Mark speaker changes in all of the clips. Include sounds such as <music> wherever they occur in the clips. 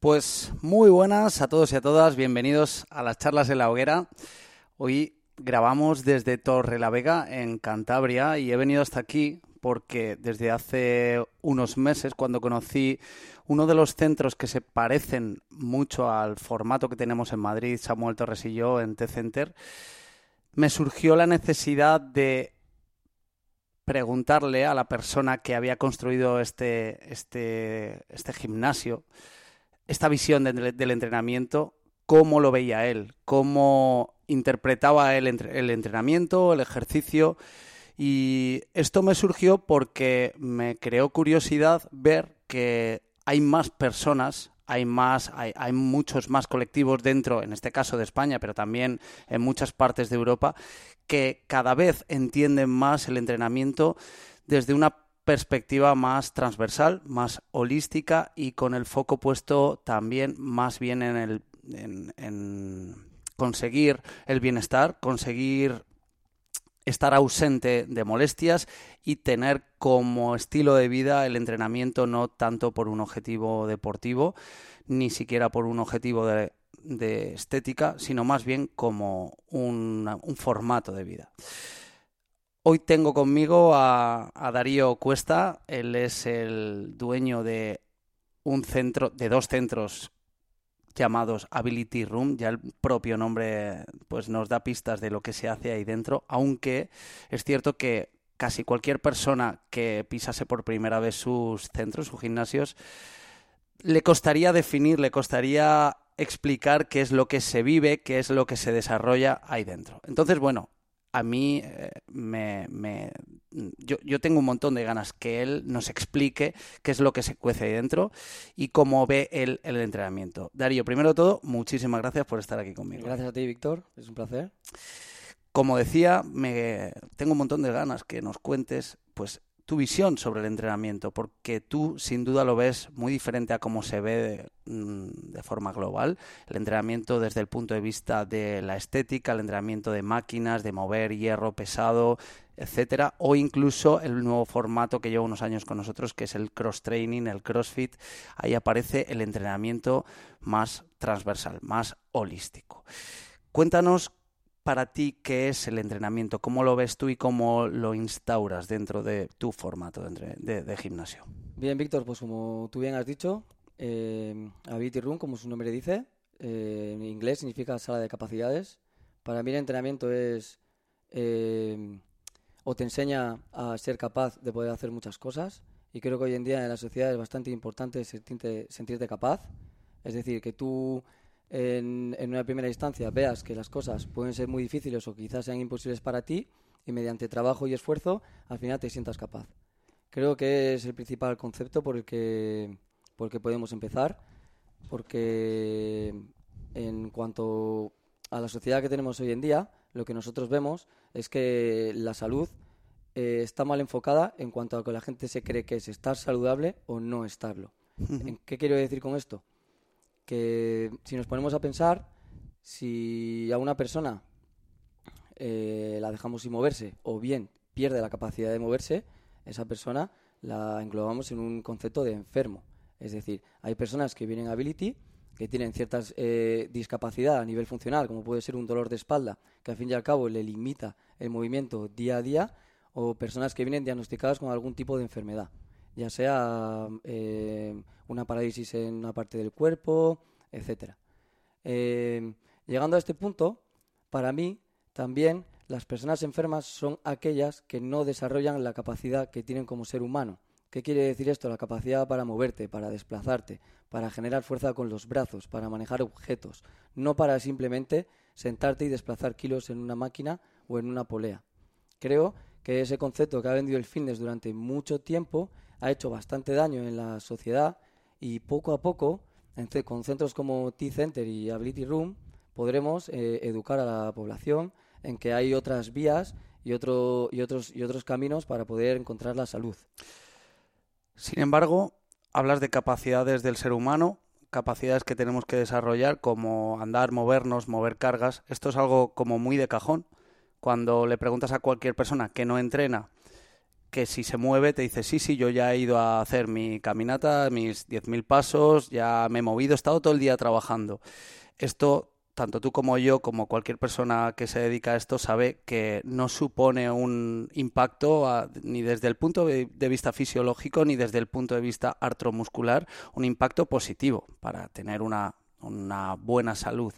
Speaker 1: Pues muy buenas a todos y a todas, bienvenidos a las charlas de la hoguera. Hoy grabamos desde Torre la Vega en Cantabria y he venido hasta aquí porque desde hace unos meses, cuando conocí uno de los centros que se parecen mucho al formato que tenemos en Madrid, Samuel Torres y yo, en T-Center, me surgió la necesidad de preguntarle a la persona que había construido este, este, este gimnasio, esta visión de, del entrenamiento, cómo lo veía él, cómo interpretaba él el entrenamiento, el ejercicio. Y esto me surgió porque me creó curiosidad ver que hay más personas, hay más, hay, muchos más colectivos dentro, en este caso de España, pero también en muchas partes de Europa, que cada vez entienden más el entrenamiento desde una perspectiva más transversal, más holística y con el foco puesto también más bien en el conseguir el bienestar, conseguir estar ausente de molestias y tener como estilo de vida el entrenamiento no tanto por un objetivo deportivo, ni siquiera por un objetivo de, estética, sino más bien como un formato de vida. Hoy tengo conmigo a, a, Darío Cuesta. Él es el dueño de un centro, de dos centros llamados Ability Room. Ya el propio nombre pues nos da pistas de lo que se hace ahí dentro, aunque es cierto que casi cualquier persona que pisase por primera vez sus centros, sus gimnasios, le costaría definir, le costaría explicar qué es lo que se vive, qué es lo que se desarrolla ahí dentro. Entonces, bueno, a mí eh, me, me yo, yo, tengo un montón de ganas que él nos explique qué es lo que se cuece ahí dentro y cómo ve él el entrenamiento. Darío, primero de todo, muchísimas gracias por estar aquí conmigo.
Speaker 2: Gracias a ti, Víctor. Es un placer.
Speaker 1: Como decía, me, tengo un montón de ganas que nos cuentes pues tu visión sobre el entrenamiento, porque tú sin duda lo ves muy diferente a cómo se ve de, mm, de, forma global. El entrenamiento desde el punto de vista de la estética, el entrenamiento de máquinas, de mover hierro pesado, etcétera, o incluso el nuevo formato que lleva unos años con nosotros, que es el cross training, el CrossFit. Ahí aparece el entrenamiento más transversal, más holístico. Cuéntanos para ti qué es el entrenamiento? ¿Cómo lo ves tú y cómo lo instauras dentro de tu formato de, gimnasio?
Speaker 2: Bien, Víctor, pues como tú bien has dicho, eh, Ability Room, como su nombre dice, eh, en inglés significa sala de capacidades. Para mí el entrenamiento es eh, o te enseña a ser capaz de poder hacer muchas cosas y creo que hoy en día en la sociedad es bastante importante sentirte capaz. Es decir, que tú en, en, una primera instancia veas que las cosas pueden ser muy difíciles o quizás sean imposibles para ti y mediante trabajo y esfuerzo al final te sientas capaz. Creo que es el principal concepto por el que, por el que podemos empezar, porque en cuanto a la sociedad que tenemos hoy en día, lo que nosotros vemos es que la salud eh, está mal enfocada en cuanto a que la gente se cree que es estar saludable o no estarlo. ¿Qué quiero decir con esto? Que si nos ponemos a pensar, si a una persona eh, la dejamos sin moverse o bien pierde la capacidad de moverse, esa persona la englobamos en un concepto de enfermo. Es decir, hay personas que vienen a Ability que tienen ciertas eh, discapacidad a nivel funcional, como puede ser un dolor de espalda, que al fin y al cabo le limita el movimiento día a día, o personas que vienen diagnosticadas con algún tipo de enfermedad ya sea eh, una parálisis en una parte del cuerpo, etcétera. Eh, llegando a este punto, para mí también las personas enfermas son aquellas que no desarrollan la capacidad que tienen como ser humano. ¿Qué quiere decir esto? La capacidad para moverte, para desplazarte, para generar fuerza con los brazos, para manejar objetos, no para simplemente sentarte y desplazar kilos en una máquina o en una polea. Creo que ese concepto que ha vendido el fitness durante mucho tiempo ha hecho bastante daño en la sociedad y poco a poco, con centros como T-Center y Ability Room, podremos eh, educar a la población en que hay otras vías y, y, otros, y otros caminos para poder encontrar la salud.
Speaker 1: Sin embargo, hablas de capacidades del ser humano, capacidades que tenemos que desarrollar como andar, movernos, mover cargas. Esto es algo como muy de cajón. Cuando le preguntas a cualquier persona que no entrena, que si se mueve, te dice, sí, sí, yo ya he ido a hacer mi caminata, mis 10.000 pasos, ya me he movido, he estado todo el día trabajando. Esto tanto tú como yo, como cualquier persona que se dedica a esto, sabe que no supone un impacto ni desde el punto de, vista fisiológico ni desde el punto de vista artromuscular, un impacto positivo para tener una, una buena salud.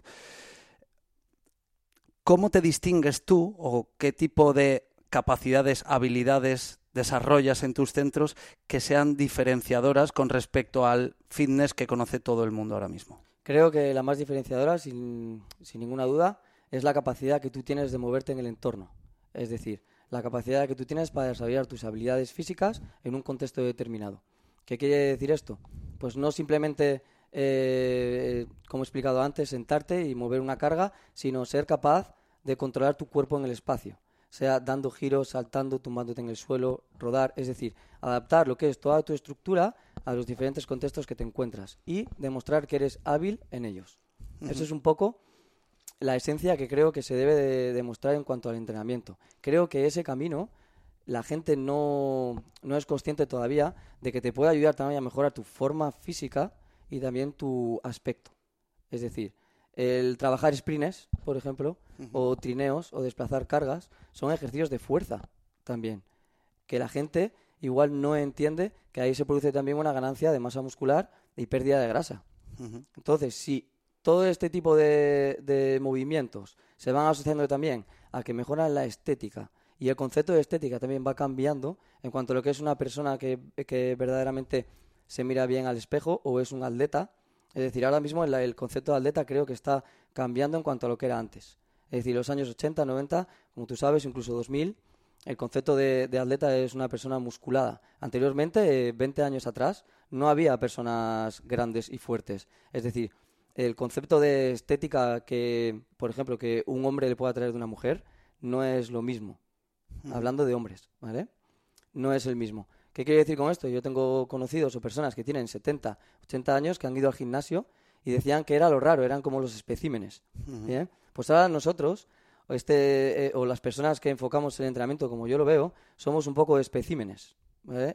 Speaker 1: ¿Cómo te distingues tú o qué tipo de capacidades, habilidades desarrollas en tus centros que sean diferenciadoras con respecto al fitness que conoce todo el mundo ahora mismo?
Speaker 2: Creo que la más diferenciadora, sin, ninguna duda, es la capacidad que tú tienes de moverte en el entorno. Es decir, la capacidad que tú tienes para desarrollar tus habilidades físicas en un contexto determinado. ¿Qué quiere decir esto? Pues no simplemente, eh, como he explicado antes, sentarte y mover una carga, sino ser capaz de controlar tu cuerpo en el espacio sea dando giros, saltando, tumbándote en el suelo, rodar, es decir, adaptar lo que es toda tu estructura a los diferentes contextos que te encuentras y demostrar que eres hábil en ellos. Eso es un poco la esencia que creo que se debe de demostrar en cuanto al entrenamiento. Creo que ese camino la gente no, no es consciente todavía de que te puede ayudar también a mejorar tu forma física y también tu aspecto. Es decir, el trabajar sprints, por ejemplo, o trineos, o desplazar cargas, son ejercicios de fuerza también. Que la gente igual no entiende que ahí se produce también una ganancia de masa muscular y pérdida de grasa. Entonces, si todo este tipo de, movimientos se van asociando también a que mejoran la estética y el concepto de estética también va cambiando en cuanto a lo que es una persona que, que verdaderamente se mira bien al espejo o es un atleta, es decir, ahora mismo el, concepto de atleta creo que está cambiando en cuanto a lo que era antes. Es decir, los años 80, 90, como tú sabes, incluso 2000, el concepto de, atleta es una persona musculada. Anteriormente, 20 eh, años atrás, no había personas grandes y fuertes. Es decir, el concepto de estética que, por ejemplo, que un hombre le pueda traer de una mujer, no es lo mismo. Hablando de hombres, ¿vale? No es el mismo. ¿Qué quiere decir con esto? Yo tengo conocidos o personas que tienen 70, 80 años que han ido al gimnasio y decían que era lo raro, eran como los especímenes. Pues ahora nosotros, este, eh, o las personas que enfocamos el entrenamiento, como yo lo veo, somos un poco especímenes.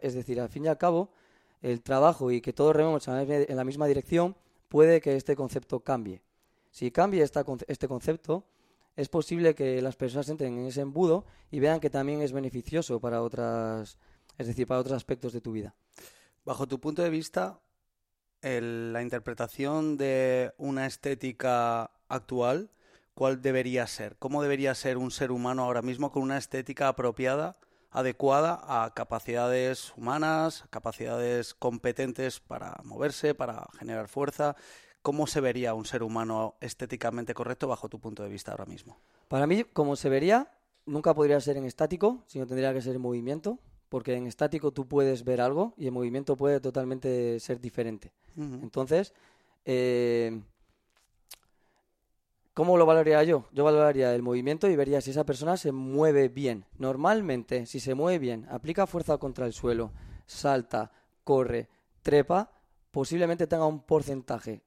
Speaker 2: Es decir, al fin y al cabo, el trabajo y que todos rememos en la misma dirección puede que este concepto cambie. Si cambia este concepto, es posible que las personas entren en ese embudo y vean que también es beneficioso para otras es decir, para otros aspectos de tu vida.
Speaker 1: Bajo tu punto de vista, la interpretación de una estética actual, ¿cuál debería ser? ¿Cómo debería ser un ser humano ahora mismo con una estética apropiada, adecuada a capacidades humanas, capacidades competentes para moverse, para generar fuerza? ¿Cómo se vería un ser humano estéticamente correcto bajo tu punto de vista ahora mismo?
Speaker 2: Para mí, como se vería, nunca podría ser en estático, sino tendría que ser en movimiento porque en estático tú puedes ver algo y en movimiento puede totalmente ser diferente. Entonces, eh, ¿cómo lo valoraría yo? Yo valoraría el movimiento y vería si esa persona se mueve bien. Normalmente, si se mueve bien, aplica fuerza contra el suelo, salta, corre, trepa, posiblemente tenga un porcentaje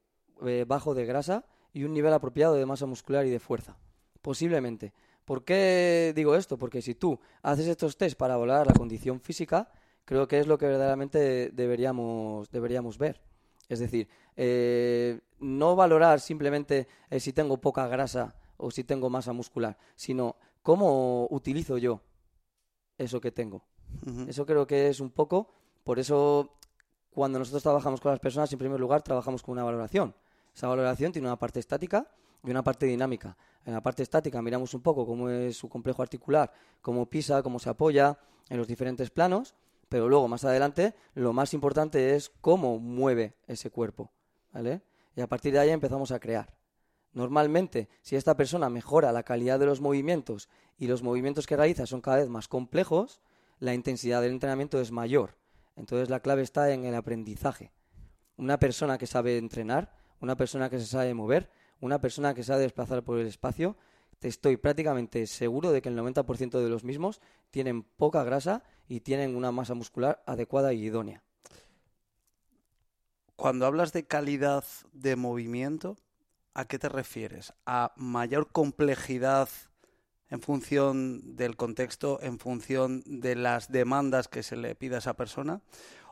Speaker 2: eh, bajo de grasa y un nivel apropiado de masa muscular y de fuerza. Posiblemente. ¿Por qué digo esto? Porque si tú haces estos test para valorar la condición física, creo que es lo que verdaderamente deberíamos, deberíamos ver. Es decir, eh, no valorar simplemente eh, si tengo poca grasa o si tengo masa muscular, sino cómo utilizo yo eso que tengo. Eso creo que es un poco, por eso cuando nosotros trabajamos con las personas, en primer lugar, trabajamos con una valoración. Esa valoración tiene una parte estática y una parte dinámica. En la parte estática miramos un poco cómo es su complejo articular, cómo pisa, cómo se apoya en los diferentes planos, pero luego más adelante lo más importante es cómo mueve ese cuerpo, ¿vale? Y a partir de ahí empezamos a crear. Normalmente, si esta persona mejora la calidad de los movimientos y los movimientos que realiza son cada vez más complejos, la intensidad del entrenamiento es mayor. Entonces la clave está en el aprendizaje. Una persona que sabe entrenar, una persona que se sabe mover, una persona que sabe desplazar por el espacio, te estoy prácticamente seguro de que el 90% de los mismos tienen poca grasa y tienen una masa muscular adecuada y idónea.
Speaker 1: Cuando hablas de calidad de movimiento, ¿a qué te refieres? ¿A mayor complejidad en función del contexto, en función de las demandas que se le pida a esa persona?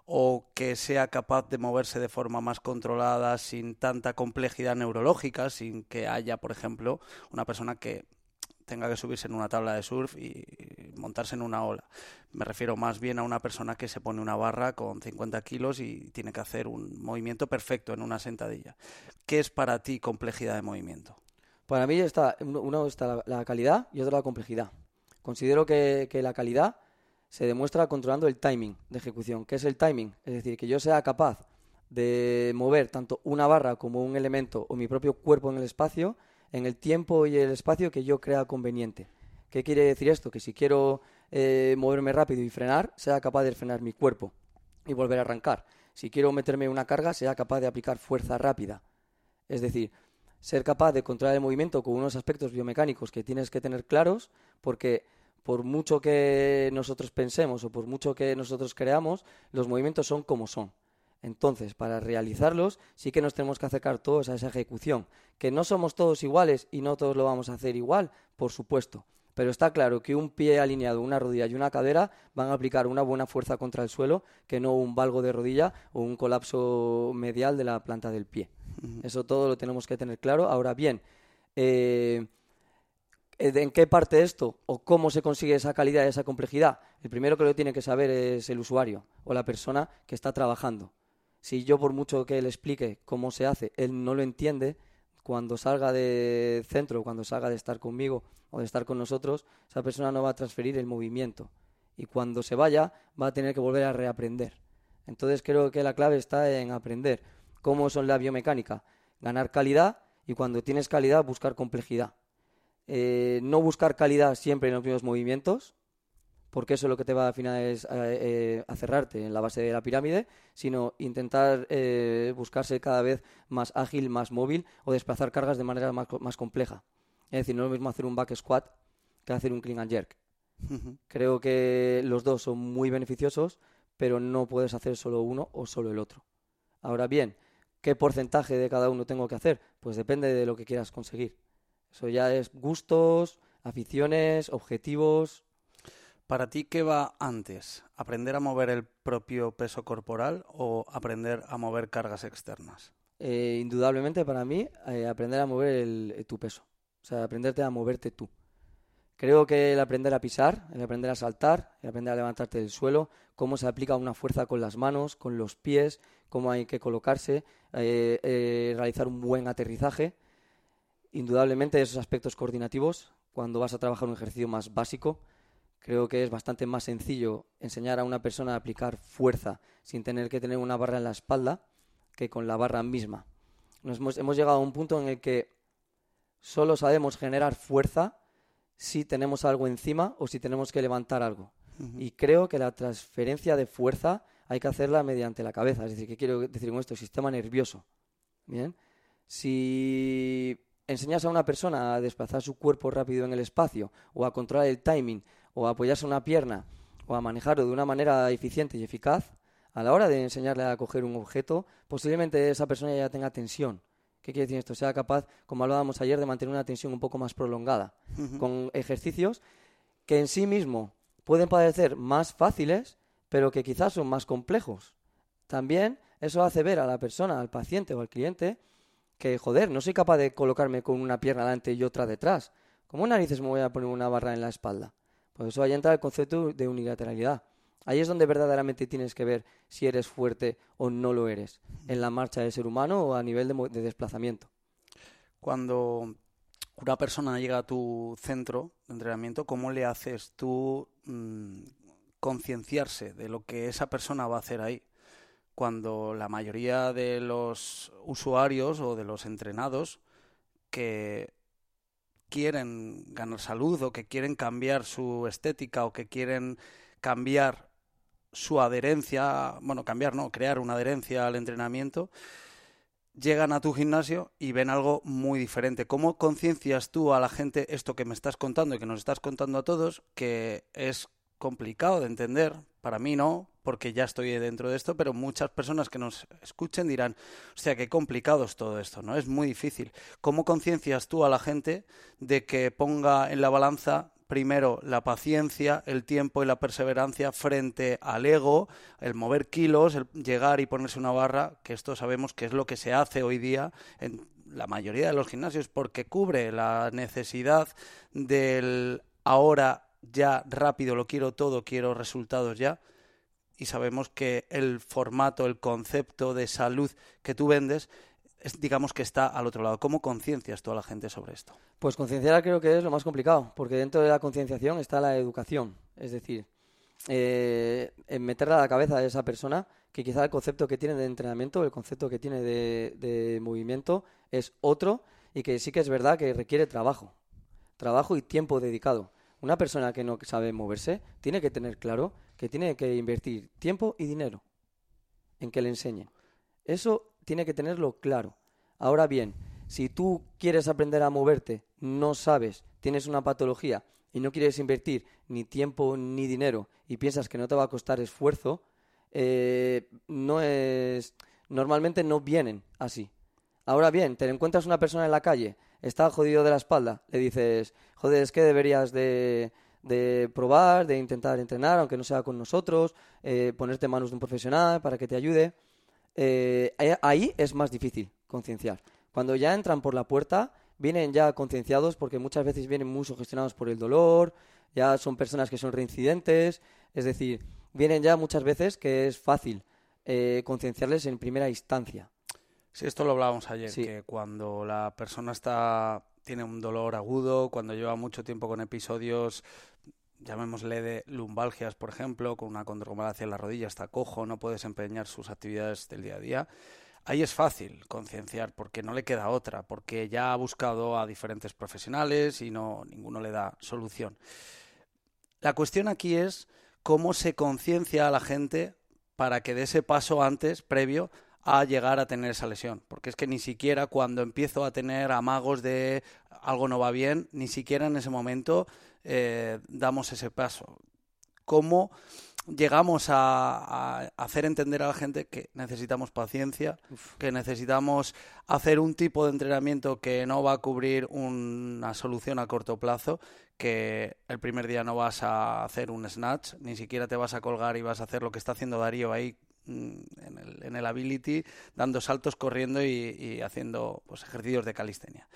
Speaker 1: ¿O que sea capaz de moverse de forma más controlada, sin tanta complejidad neurológica, sin que haya, por ejemplo, una persona que tenga que subirse en una tabla de surf y montarse en una ola. Me refiero más bien a una persona que se pone una barra con 50 kilos y tiene que hacer un movimiento perfecto en una sentadilla. ¿Qué es para ti complejidad de movimiento?
Speaker 2: Para mí está, uno está la, calidad y otro la complejidad. Considero que, que la calidad se demuestra controlando el timing de ejecución. ¿Qué es el timing? Es decir, que yo sea capaz de mover tanto una barra como un elemento o mi propio cuerpo en el espacio en el tiempo y el espacio que yo crea conveniente. ¿Qué quiere decir esto? Que si quiero eh, moverme rápido y frenar, sea capaz de frenar mi cuerpo y volver a arrancar. Si quiero meterme una carga, sea capaz de aplicar fuerza rápida. Es decir, ser capaz de controlar el movimiento con unos aspectos biomecánicos que tienes que tener claros, porque por mucho que nosotros pensemos o por mucho que nosotros creamos, los movimientos son como son. Entonces, para realizarlos, sí que nos tenemos que acercar todos a esa ejecución. Que no somos todos iguales y no todos lo vamos a hacer igual, por supuesto. Pero está claro que un pie alineado, una rodilla y una cadera van a aplicar una buena fuerza contra el suelo que no un valgo de rodilla o un colapso medial de la planta del pie. Eso todo lo tenemos que tener claro. Ahora bien, eh, ¿en qué parte esto o cómo se consigue esa calidad y esa complejidad? El primero que lo tiene que saber es el usuario o la persona que está trabajando si yo por mucho que le explique cómo se hace, él no lo entiende, cuando salga de centro, cuando salga de estar conmigo o de estar con nosotros, esa persona no va a transferir el movimiento. Y cuando se vaya, va a tener que volver a reaprender. Entonces creo que la clave está en aprender cómo son la biomecánica, ganar calidad y cuando tienes calidad buscar complejidad. Eh, no buscar calidad siempre en los mismos movimientos, porque eso lo que te va al final es eh, eh, a, cerrarte en la base de la pirámide, sino intentar eh, buscarse cada vez más ágil, más móvil o desplazar cargas de manera más, compleja. Es decir, no es lo mismo hacer un back squat que hacer un clean and jerk. Creo que los dos son muy beneficiosos, pero no puedes hacer solo uno o solo el otro. Ahora bien, ¿qué porcentaje de cada uno tengo que hacer? Pues depende de lo que quieras conseguir. Eso ya es gustos, aficiones, objetivos,
Speaker 1: ¿Para ti qué va antes? ¿Aprender a mover el propio peso corporal o aprender a mover cargas externas?
Speaker 2: Eh, indudablemente para mí eh, aprender a mover el, tu peso. O sea, aprenderte a moverte tú. Creo que el aprender a pisar, el aprender a saltar, el aprender a levantarte del suelo, cómo se aplica una fuerza con las manos, con los pies, cómo hay que colocarse, eh, realizar un buen aterrizaje. Indudablemente esos aspectos coordinativos, cuando vas a trabajar un ejercicio más básico, Creo que es bastante más sencillo enseñar a una persona a aplicar fuerza sin tener que tener una barra en la espalda que con la barra misma. Nos hemos, llegado a un punto en el que solo sabemos generar fuerza si tenemos algo encima o si tenemos que levantar algo. Y creo que la transferencia de fuerza hay que hacerla mediante la cabeza. Es decir, ¿qué quiero decir con esto? Sistema nervioso. Bien. Si enseñas a una persona a desplazar su cuerpo rápido en el espacio o a controlar el timing o a apoyarse una pierna o a manejarlo de una manera eficiente y eficaz, a la hora de enseñarle a coger un objeto, posiblemente esa persona ya tenga tensión. ¿Qué quiere decir esto? Sea capaz, como hablábamos ayer, de mantener una tensión un poco más prolongada, con ejercicios que en sí mismo pueden parecer más fáciles, pero que quizás son más complejos. También eso hace ver a la persona, al paciente o al cliente, que, joder, no soy capaz de colocarme con una pierna delante y otra detrás. ¿Cómo narices me voy a poner una barra en la espalda? Por eso ahí entra el concepto de unilateralidad. Ahí es donde verdaderamente tienes que ver si eres fuerte o no lo eres, en la marcha del ser humano o a nivel de, desplazamiento.
Speaker 1: Cuando una persona llega a tu centro de entrenamiento, ¿cómo le haces tú mm, concienciarse de lo que esa persona va a hacer ahí? Cuando la mayoría de los usuarios o de los entrenados que quieren ganar salud o que quieren cambiar su estética o que quieren cambiar su adherencia, bueno, cambiar, no, crear una adherencia al entrenamiento, llegan a tu gimnasio y ven algo muy diferente. ¿Cómo conciencias tú a la gente esto que me estás contando y que nos estás contando a todos, que es complicado de entender? Para mí no, porque ya estoy dentro de esto, pero muchas personas que nos escuchen dirán, o sea, qué complicado es todo esto, ¿no? Es muy difícil. ¿Cómo conciencias tú a la gente de que ponga en la balanza primero la paciencia, el tiempo y la perseverancia frente al ego, el mover kilos, el llegar y ponerse una barra, que esto sabemos que es lo que se hace hoy día en la mayoría de los gimnasios porque cubre la necesidad del ahora ya rápido, lo quiero todo, quiero resultados ya. Y sabemos que el formato, el concepto de salud que tú vendes digamos que está al otro lado. ¿Cómo conciencias tú a la gente sobre esto?
Speaker 2: Pues concienciar creo que es lo más complicado, porque dentro de la concienciación está la educación. Es decir, eh, en meterle a la cabeza de esa persona que quizá el concepto que tiene de entrenamiento, el concepto que tiene de movimiento es otro y que sí que es verdad que requiere trabajo, trabajo y tiempo dedicado. Una persona que no sabe moverse tiene que tener claro que tiene que invertir tiempo y dinero en que le enseñen. Eso tiene que tenerlo claro. Ahora bien, si tú quieres aprender a moverte, no sabes, tienes una patología y no quieres invertir ni tiempo ni dinero y piensas que no te va a costar esfuerzo, eh, no es normalmente no vienen así. Ahora bien, te encuentras una persona en la calle, está jodido de la espalda, le dices, joder, es que deberías de, probar, de intentar entrenar, aunque no sea con nosotros, eh, ponerte en manos de un profesional para que te ayude. Eh, ahí es más difícil concienciar. Cuando ya entran por la puerta, vienen ya concienciados porque muchas veces vienen muy sugestionados por el dolor, ya son personas que son reincidentes, es decir, vienen ya muchas veces que es fácil eh, concienciarles en primera instancia.
Speaker 1: Sí, esto lo hablábamos ayer, que cuando la persona está tiene un dolor agudo, cuando lleva mucho tiempo con episodios llamémosle de lumbalgias, por ejemplo, con una condromalacia en la rodilla, está cojo, no puede desempeñar sus actividades del día a día. Ahí es fácil concienciar porque no le queda otra, porque ya ha buscado a diferentes profesionales y no ninguno le da solución. La cuestión aquí es cómo se conciencia a la gente para que dé ese paso antes, previo, a llegar a tener esa lesión. Porque es que ni siquiera cuando empiezo a tener amagos de algo no va bien, ni siquiera en ese momento eh, damos ese paso. ¿Cómo llegamos a, hacer entender a la gente que necesitamos paciencia, que necesitamos hacer un tipo de entrenamiento que no va a cubrir una solución a corto plazo, que el primer día no vas a hacer un snatch, ni siquiera te vas a colgar y vas a hacer lo que está haciendo Darío ahí mm, en el, ability, dando saltos, corriendo y, haciendo pues, ejercicios de calistenia.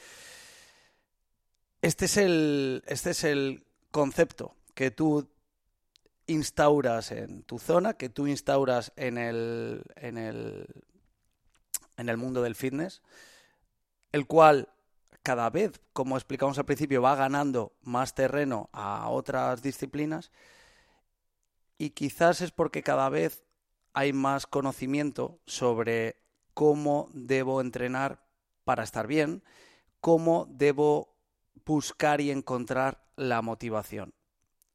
Speaker 1: Este es el, este es el concepto que tú instauras en tu zona, que tú instauras en el, en el, en el mundo del fitness, el cual cada vez, como explicamos al principio, va ganando más terreno a otras disciplinas y quizás es porque cada vez hay más conocimiento sobre cómo debo entrenar para estar bien, cómo debo buscar y encontrar la motivación.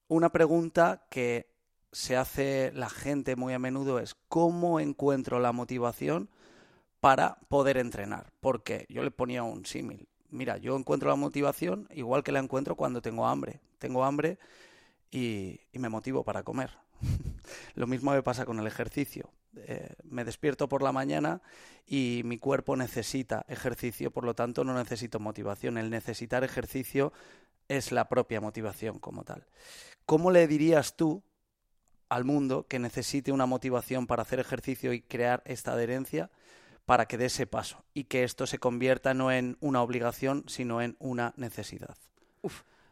Speaker 1: Una pregunta que se hace la gente muy a menudo es ¿cómo encuentro la motivación para poder entrenar? Porque yo le ponía un símil. Mira, yo encuentro la motivación igual que la encuentro cuando tengo hambre. Tengo hambre y, y me motivo para comer. <laughs> Lo mismo me pasa con el ejercicio. Eh, me despierto por la mañana y mi cuerpo necesita ejercicio, por lo tanto no necesito motivación. El necesitar ejercicio es la propia motivación como tal. ¿Cómo le dirías tú al mundo que necesite una motivación para hacer ejercicio y crear esta adherencia para que dé ese paso y que esto se convierta no en una obligación, sino en una necesidad?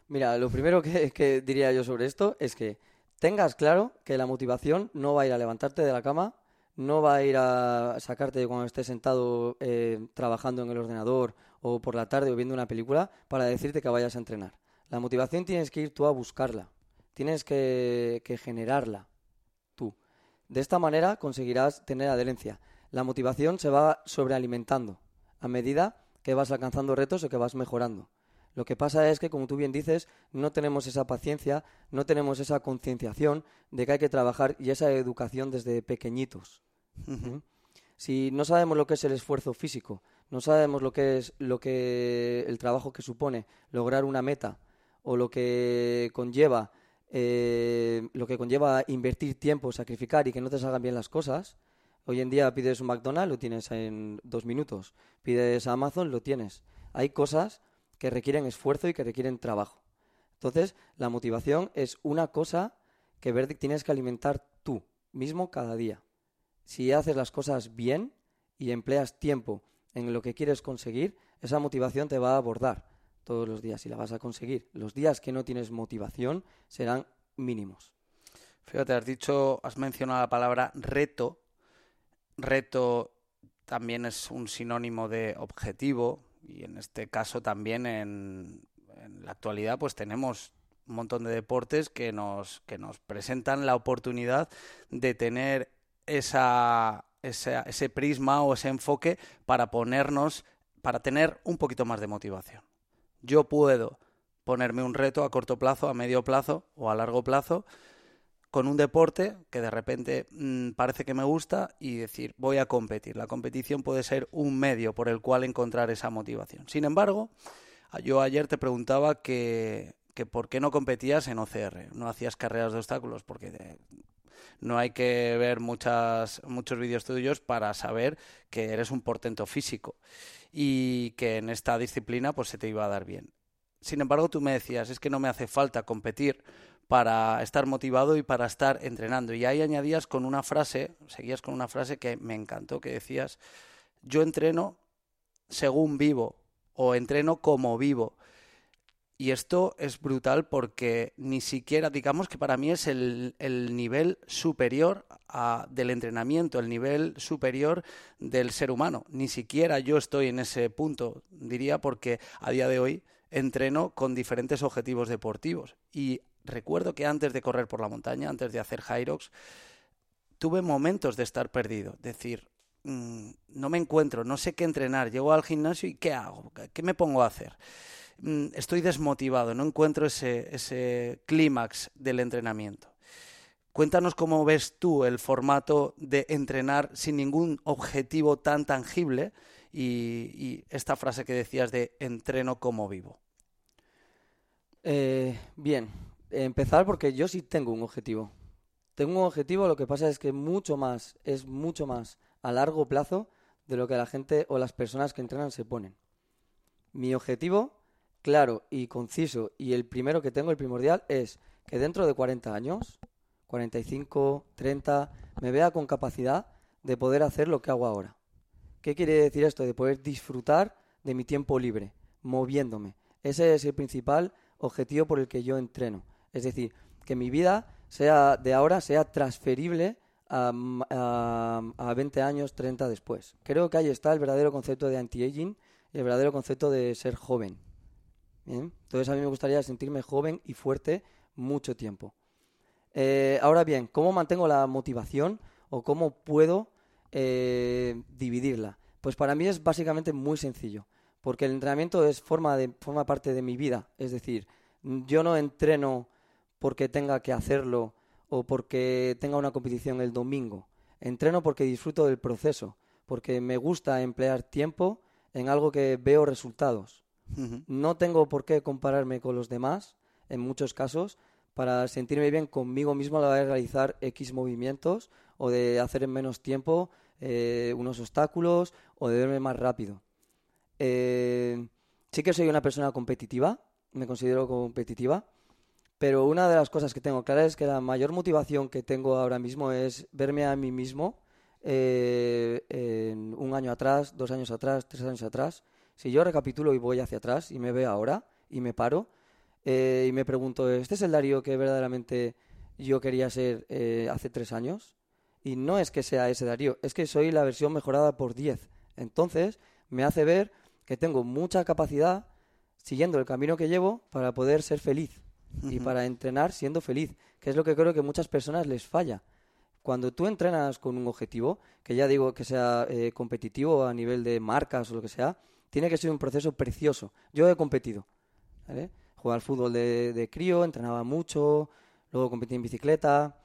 Speaker 2: mira, lo primero que diría yo sobre esto es que tengas claro que la motivación no va a ir a levantarte de la cama no va a ir a sacarte cuando estés sentado eh, trabajando en el ordenador o por la tarde o viendo una película para decirte que vayas a entrenar. La motivación tienes que ir tú a buscarla, tienes que, generarla tú. De esta manera conseguirás tener adherencia. La motivación se va sobrealimentando a medida que vas alcanzando retos o que vas mejorando. Lo que pasa es que, como tú bien dices, no tenemos esa paciencia, no tenemos esa concienciación de que hay que trabajar y esa educación desde pequeñitos. Si no sabemos lo que es el esfuerzo físico, no sabemos lo que es lo que el trabajo que supone lograr una meta o lo que conlleva eh, lo que conlleva invertir tiempo, sacrificar y que no te salgan bien las cosas. Hoy en día pides un McDonald's, lo tienes en dos minutos. Pides a Amazon, lo tienes. Hay cosas que requieren esfuerzo y que requieren trabajo. Entonces, la motivación es una cosa que tienes que alimentar tú mismo cada día. Si haces las cosas bien y empleas tiempo en lo que quieres conseguir, esa motivación te va a abordar todos los días y la vas a conseguir. Los días que no tienes motivación serán mínimos.
Speaker 1: Fíjate, has dicho, has mencionado la palabra reto. Reto también es un sinónimo de objetivo y en este caso también en, la actualidad pues tenemos un montón de deportes que nos, que nos presentan la oportunidad de tener esa, ese prisma o ese enfoque para ponernos, para tener un poquito más de motivación. Yo puedo ponerme un reto a corto plazo, a medio plazo o a largo plazo con un deporte que de repente mm, parece que me gusta y decir voy a competir. La competición puede ser un medio por el cual encontrar esa motivación. Sin embargo, yo ayer te preguntaba que, que por qué no competías en OCR, no hacías carreras de obstáculos, porque no hay que ver muchas, muchos vídeos tuyos para saber que eres un portento físico y que en esta disciplina pues se te iba a dar bien. Sin embargo, tú me decías, es que no me hace falta competir para estar motivado y para estar entrenando. Y ahí añadías con una frase, seguías con una frase que me encantó, que decías, yo entreno según vivo o entreno como vivo. Y esto es brutal porque ni siquiera, digamos que para mí es el, nivel superior del entrenamiento, el nivel superior del ser humano. Ni siquiera yo estoy en ese punto, diría, porque a día de hoy entreno con diferentes objetivos deportivos. Y recuerdo que antes de correr por la montaña, antes de hacer Hyrox, tuve momentos de estar perdido. Decir, mm, no me encuentro, no sé qué entrenar. Llego al gimnasio y ¿qué hago? ¿Qué me pongo a hacer? Mm, estoy desmotivado, no encuentro ese, ese clímax del entrenamiento. Cuéntanos cómo ves tú el formato de entrenar sin ningún objetivo tan tangible y, esta frase que decías de entreno como vivo.
Speaker 2: Eh, bien, empezar porque yo sí tengo un objetivo. Tengo un objetivo, lo que pasa es que mucho más, es mucho más a largo plazo de lo que la gente o las personas que entrenan se ponen. Mi objetivo claro y conciso y el primero que tengo, el primordial, es que dentro de 40 años, 45, 30, me vea con capacidad de poder hacer lo que hago ahora. ¿Qué quiere decir esto? De poder disfrutar de mi tiempo libre, moviéndome. Ese es el principal objetivo por el que yo entreno. Es decir, que mi vida sea de ahora sea transferible a, a 20 años, 30 después. Creo que ahí está el verdadero concepto de anti-aging el verdadero concepto de ser joven. Entonces a mí me gustaría sentirme joven y fuerte mucho tiempo. Eh, ahora bien, ¿cómo mantengo la motivación o cómo puedo eh, dividirla? Pues para mí es básicamente muy sencillo, porque el entrenamiento es forma, de, forma parte de mi vida. Es decir, yo no entreno porque tenga que hacerlo o porque tenga una competición el domingo. Entreno porque disfruto del proceso, porque me gusta emplear tiempo en algo que veo resultados. No tengo por qué compararme con los demás, en muchos casos, para sentirme bien conmigo mismo a la hora de realizar X movimientos o de hacer en menos tiempo eh, unos obstáculos o de verme más rápido. Eh, sí que soy una persona competitiva, me considero competitiva, pero una de las cosas que tengo clara es que la mayor motivación que tengo ahora mismo es verme a mí mismo eh, en un año atrás, dos años atrás, tres años atrás, si yo recapitulo y voy hacia atrás y me veo ahora y me paro eh, y me pregunto, ¿este es el Darío que verdaderamente yo quería ser eh, hace tres años? Y no es que sea ese Darío, es que soy la versión mejorada por 10. Entonces, me hace ver que tengo mucha capacidad siguiendo el camino que llevo para poder ser feliz y para entrenar siendo feliz, que es lo que creo que muchas personas les falla. Cuando tú entrenas con un objetivo, que ya digo que sea eh, competitivo a nivel de marcas o lo que sea, tiene que ser un proceso precioso. Yo he competido. ¿vale? Jugaba al fútbol de, de crío, entrenaba mucho, luego competía en bicicleta.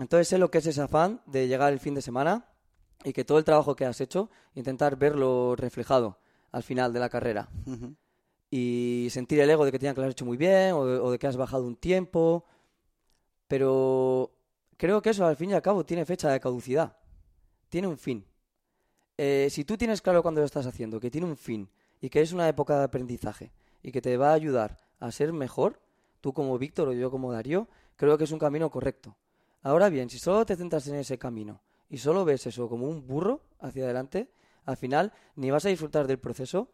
Speaker 2: Entonces sé lo que es ese afán de llegar el fin de semana y que todo el trabajo que has hecho, intentar verlo reflejado al final de la carrera. Y sentir el ego de que tenían que lo has hecho muy bien o de, o de que has bajado un tiempo. Pero creo que eso al fin y al cabo tiene fecha de caducidad. Tiene un fin. Eh, si tú tienes claro cuando lo estás haciendo, que tiene un fin y que es una época de aprendizaje y que te va a ayudar a ser mejor, tú como Víctor o yo como Darío, creo que es un camino correcto. Ahora bien, si solo te centras en ese camino y solo ves eso como un burro hacia adelante, al final ni vas a disfrutar del proceso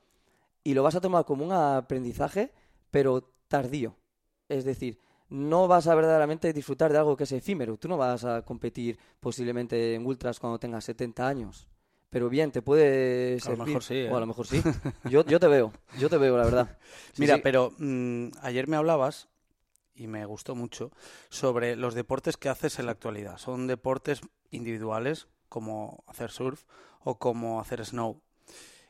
Speaker 2: y lo vas a tomar como un aprendizaje, pero tardío. Es decir, no vas a verdaderamente disfrutar de algo que es efímero. Tú no vas a competir posiblemente en ultras cuando tengas 70 años. Pero bien, te puede
Speaker 1: A lo
Speaker 2: servir.
Speaker 1: mejor sí, ¿eh?
Speaker 2: O a lo mejor sí. Yo, yo te veo, yo te veo, la verdad. <laughs> Sí,
Speaker 1: Mira,
Speaker 2: sí.
Speaker 1: pero mm, ayer me hablabas, y me gustó mucho, sobre los deportes que haces en la actualidad. Son deportes individuales, como hacer surf o como hacer snow.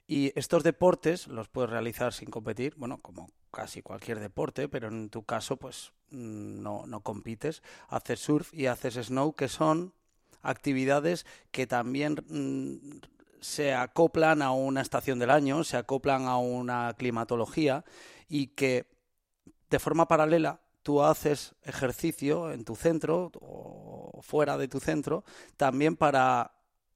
Speaker 1: Y estos deportes los puedes realizar sin competir, bueno, como casi cualquier deporte, pero en tu caso, pues mm, no, no compites. Haces surf y haces snow, que son actividades que también mm, se acoplan a una estación del año, se acoplan a una climatología y que de forma paralela tú haces ejercicio en tu centro o fuera de tu centro también para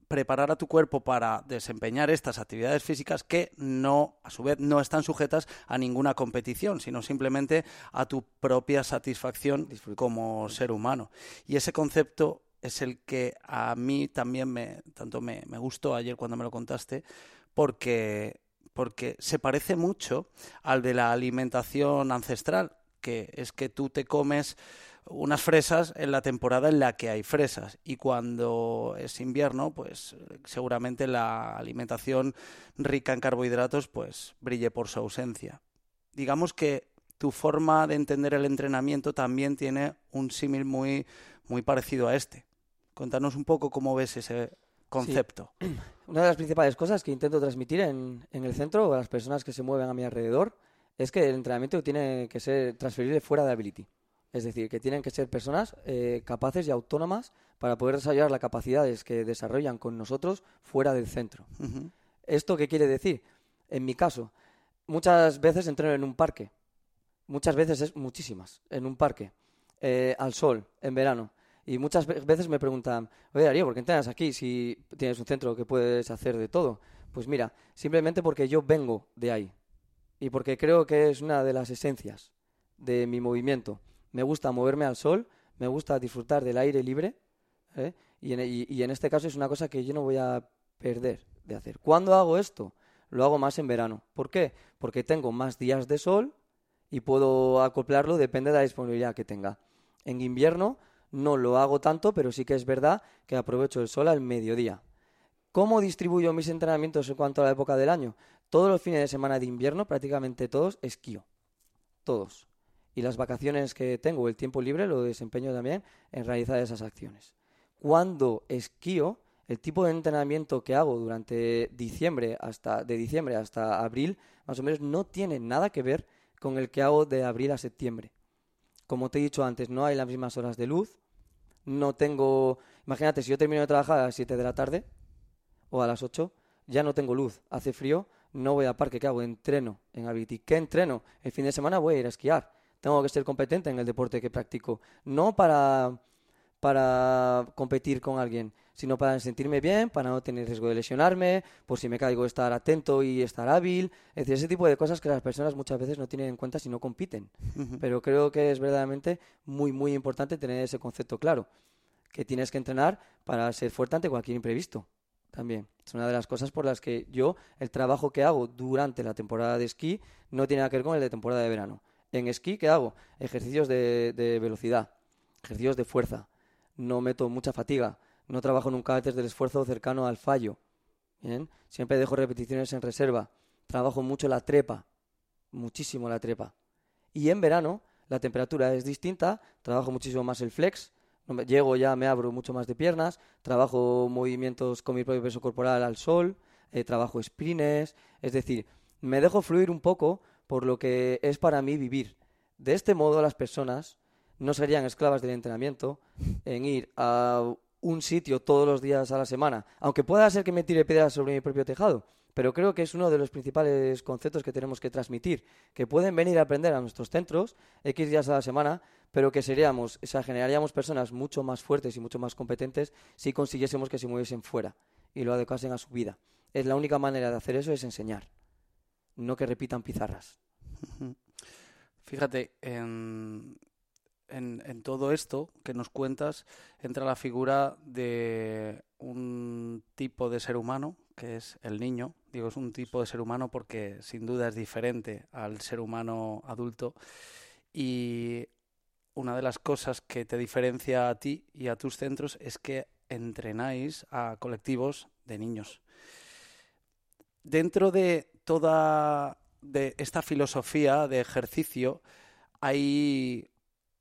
Speaker 1: preparar a tu cuerpo para desempeñar estas actividades físicas que no, a su vez, no están sujetas a ninguna competición, sino simplemente a tu propia satisfacción como ser humano. Y ese concepto es el que a mí también me, tanto me, me gustó ayer cuando me lo contaste, porque, porque se parece mucho al de la alimentación ancestral, que es que tú te comes unas fresas en la temporada en la que hay fresas y cuando es invierno pues seguramente la alimentación rica en carbohidratos pues brille por su ausencia. Digamos que tu forma de entender el entrenamiento también tiene un símil muy, muy parecido a este. Contanos un poco cómo ves ese concepto. <clears throat>
Speaker 2: Una de las principales cosas que intento transmitir en, en el centro o a las personas que se mueven a mi alrededor es que el entrenamiento tiene que ser transferible fuera de Ability. Es decir, que tienen que ser personas eh, capaces y autónomas para poder desarrollar las capacidades que desarrollan con nosotros fuera del centro. ¿Esto qué quiere decir? En mi caso, muchas veces entreno en un parque. Muchas veces es muchísimas, en un parque, eh, al sol, en verano. Y muchas ve- veces me preguntan, oye Darío, ¿por qué entrenas aquí si tienes un centro que puedes hacer de todo? Pues mira, simplemente porque yo vengo de ahí. Y porque creo que es una de las esencias de mi movimiento. Me gusta moverme al sol, me gusta disfrutar del aire libre. ¿eh? Y, en, y- y en este caso es una cosa que yo no voy a perder de hacer. ¿Cuándo hago esto? Lo hago más en verano. ¿Por qué? Porque tengo más días de sol y puedo acoplarlo, depende de la disponibilidad que tenga. En invierno no lo hago tanto, pero sí que es verdad que aprovecho el sol al mediodía. ¿Cómo distribuyo mis entrenamientos en cuanto a la época del año? Todos los fines de semana de invierno, prácticamente todos, esquío. Todos. Y las vacaciones que tengo, el tiempo libre, lo desempeño también en realizar esas acciones. Cuando esquío, el tipo de entrenamiento que hago durante diciembre hasta de diciembre hasta abril, más o menos no tiene nada que ver con el que hago de abril a septiembre. Como te he dicho antes, no hay las mismas horas de luz, no tengo, imagínate, si yo termino de trabajar a las 7 de la tarde o a las 8, ya no tengo luz, hace frío, no voy al parque, ¿qué hago? Entreno en Ability. ¿Qué entreno? El fin de semana voy a ir a esquiar. Tengo que ser competente en el deporte que practico. No para, para competir con alguien, sino para sentirme bien, para no tener riesgo de lesionarme, por si me caigo estar atento y estar hábil. Es decir, ese tipo de cosas que las personas muchas veces no tienen en cuenta si no compiten. Pero creo que es verdaderamente muy, muy importante tener ese concepto claro, que tienes que entrenar para ser fuerte ante cualquier imprevisto. También es una de las cosas por las que yo, el trabajo que hago durante la temporada de esquí, no tiene nada que ver con el de temporada de verano. En esquí, ¿qué hago? Ejercicios de, velocidad, ejercicios de fuerza. No meto mucha fatiga, no trabajo nunca antes del esfuerzo cercano al fallo. ¿bien? Siempre dejo repeticiones en reserva. Trabajo mucho la trepa, muchísimo la trepa. Y en verano la temperatura es distinta, trabajo muchísimo más el flex, llego ya, me abro mucho más de piernas, trabajo movimientos con mi propio peso corporal al sol, eh, trabajo sprints, es decir, me dejo fluir un poco por lo que es para mí vivir. De este modo las personas no serían esclavas del entrenamiento en ir a un sitio todos los días a la semana, aunque pueda ser que me tire piedras sobre mi propio tejado, pero creo que es uno de los principales conceptos que tenemos que transmitir, que pueden venir a aprender a nuestros centros X días a la semana, pero que seríamos, o sea, generaríamos personas mucho más fuertes y mucho más competentes si consiguiésemos que se moviesen fuera y lo adecuasen a su vida. Es la única manera de hacer eso es enseñar, no que repitan pizarras.
Speaker 1: Fíjate, en, en, todo esto que nos cuentas entra la figura de un tipo de ser humano, que es el niño. Digo, es un tipo de ser humano porque sin duda es diferente al ser humano adulto. Y una de las cosas que te diferencia a ti y a tus centros es que entrenáis a colectivos de niños. Dentro de toda de esta filosofía de ejercicio hay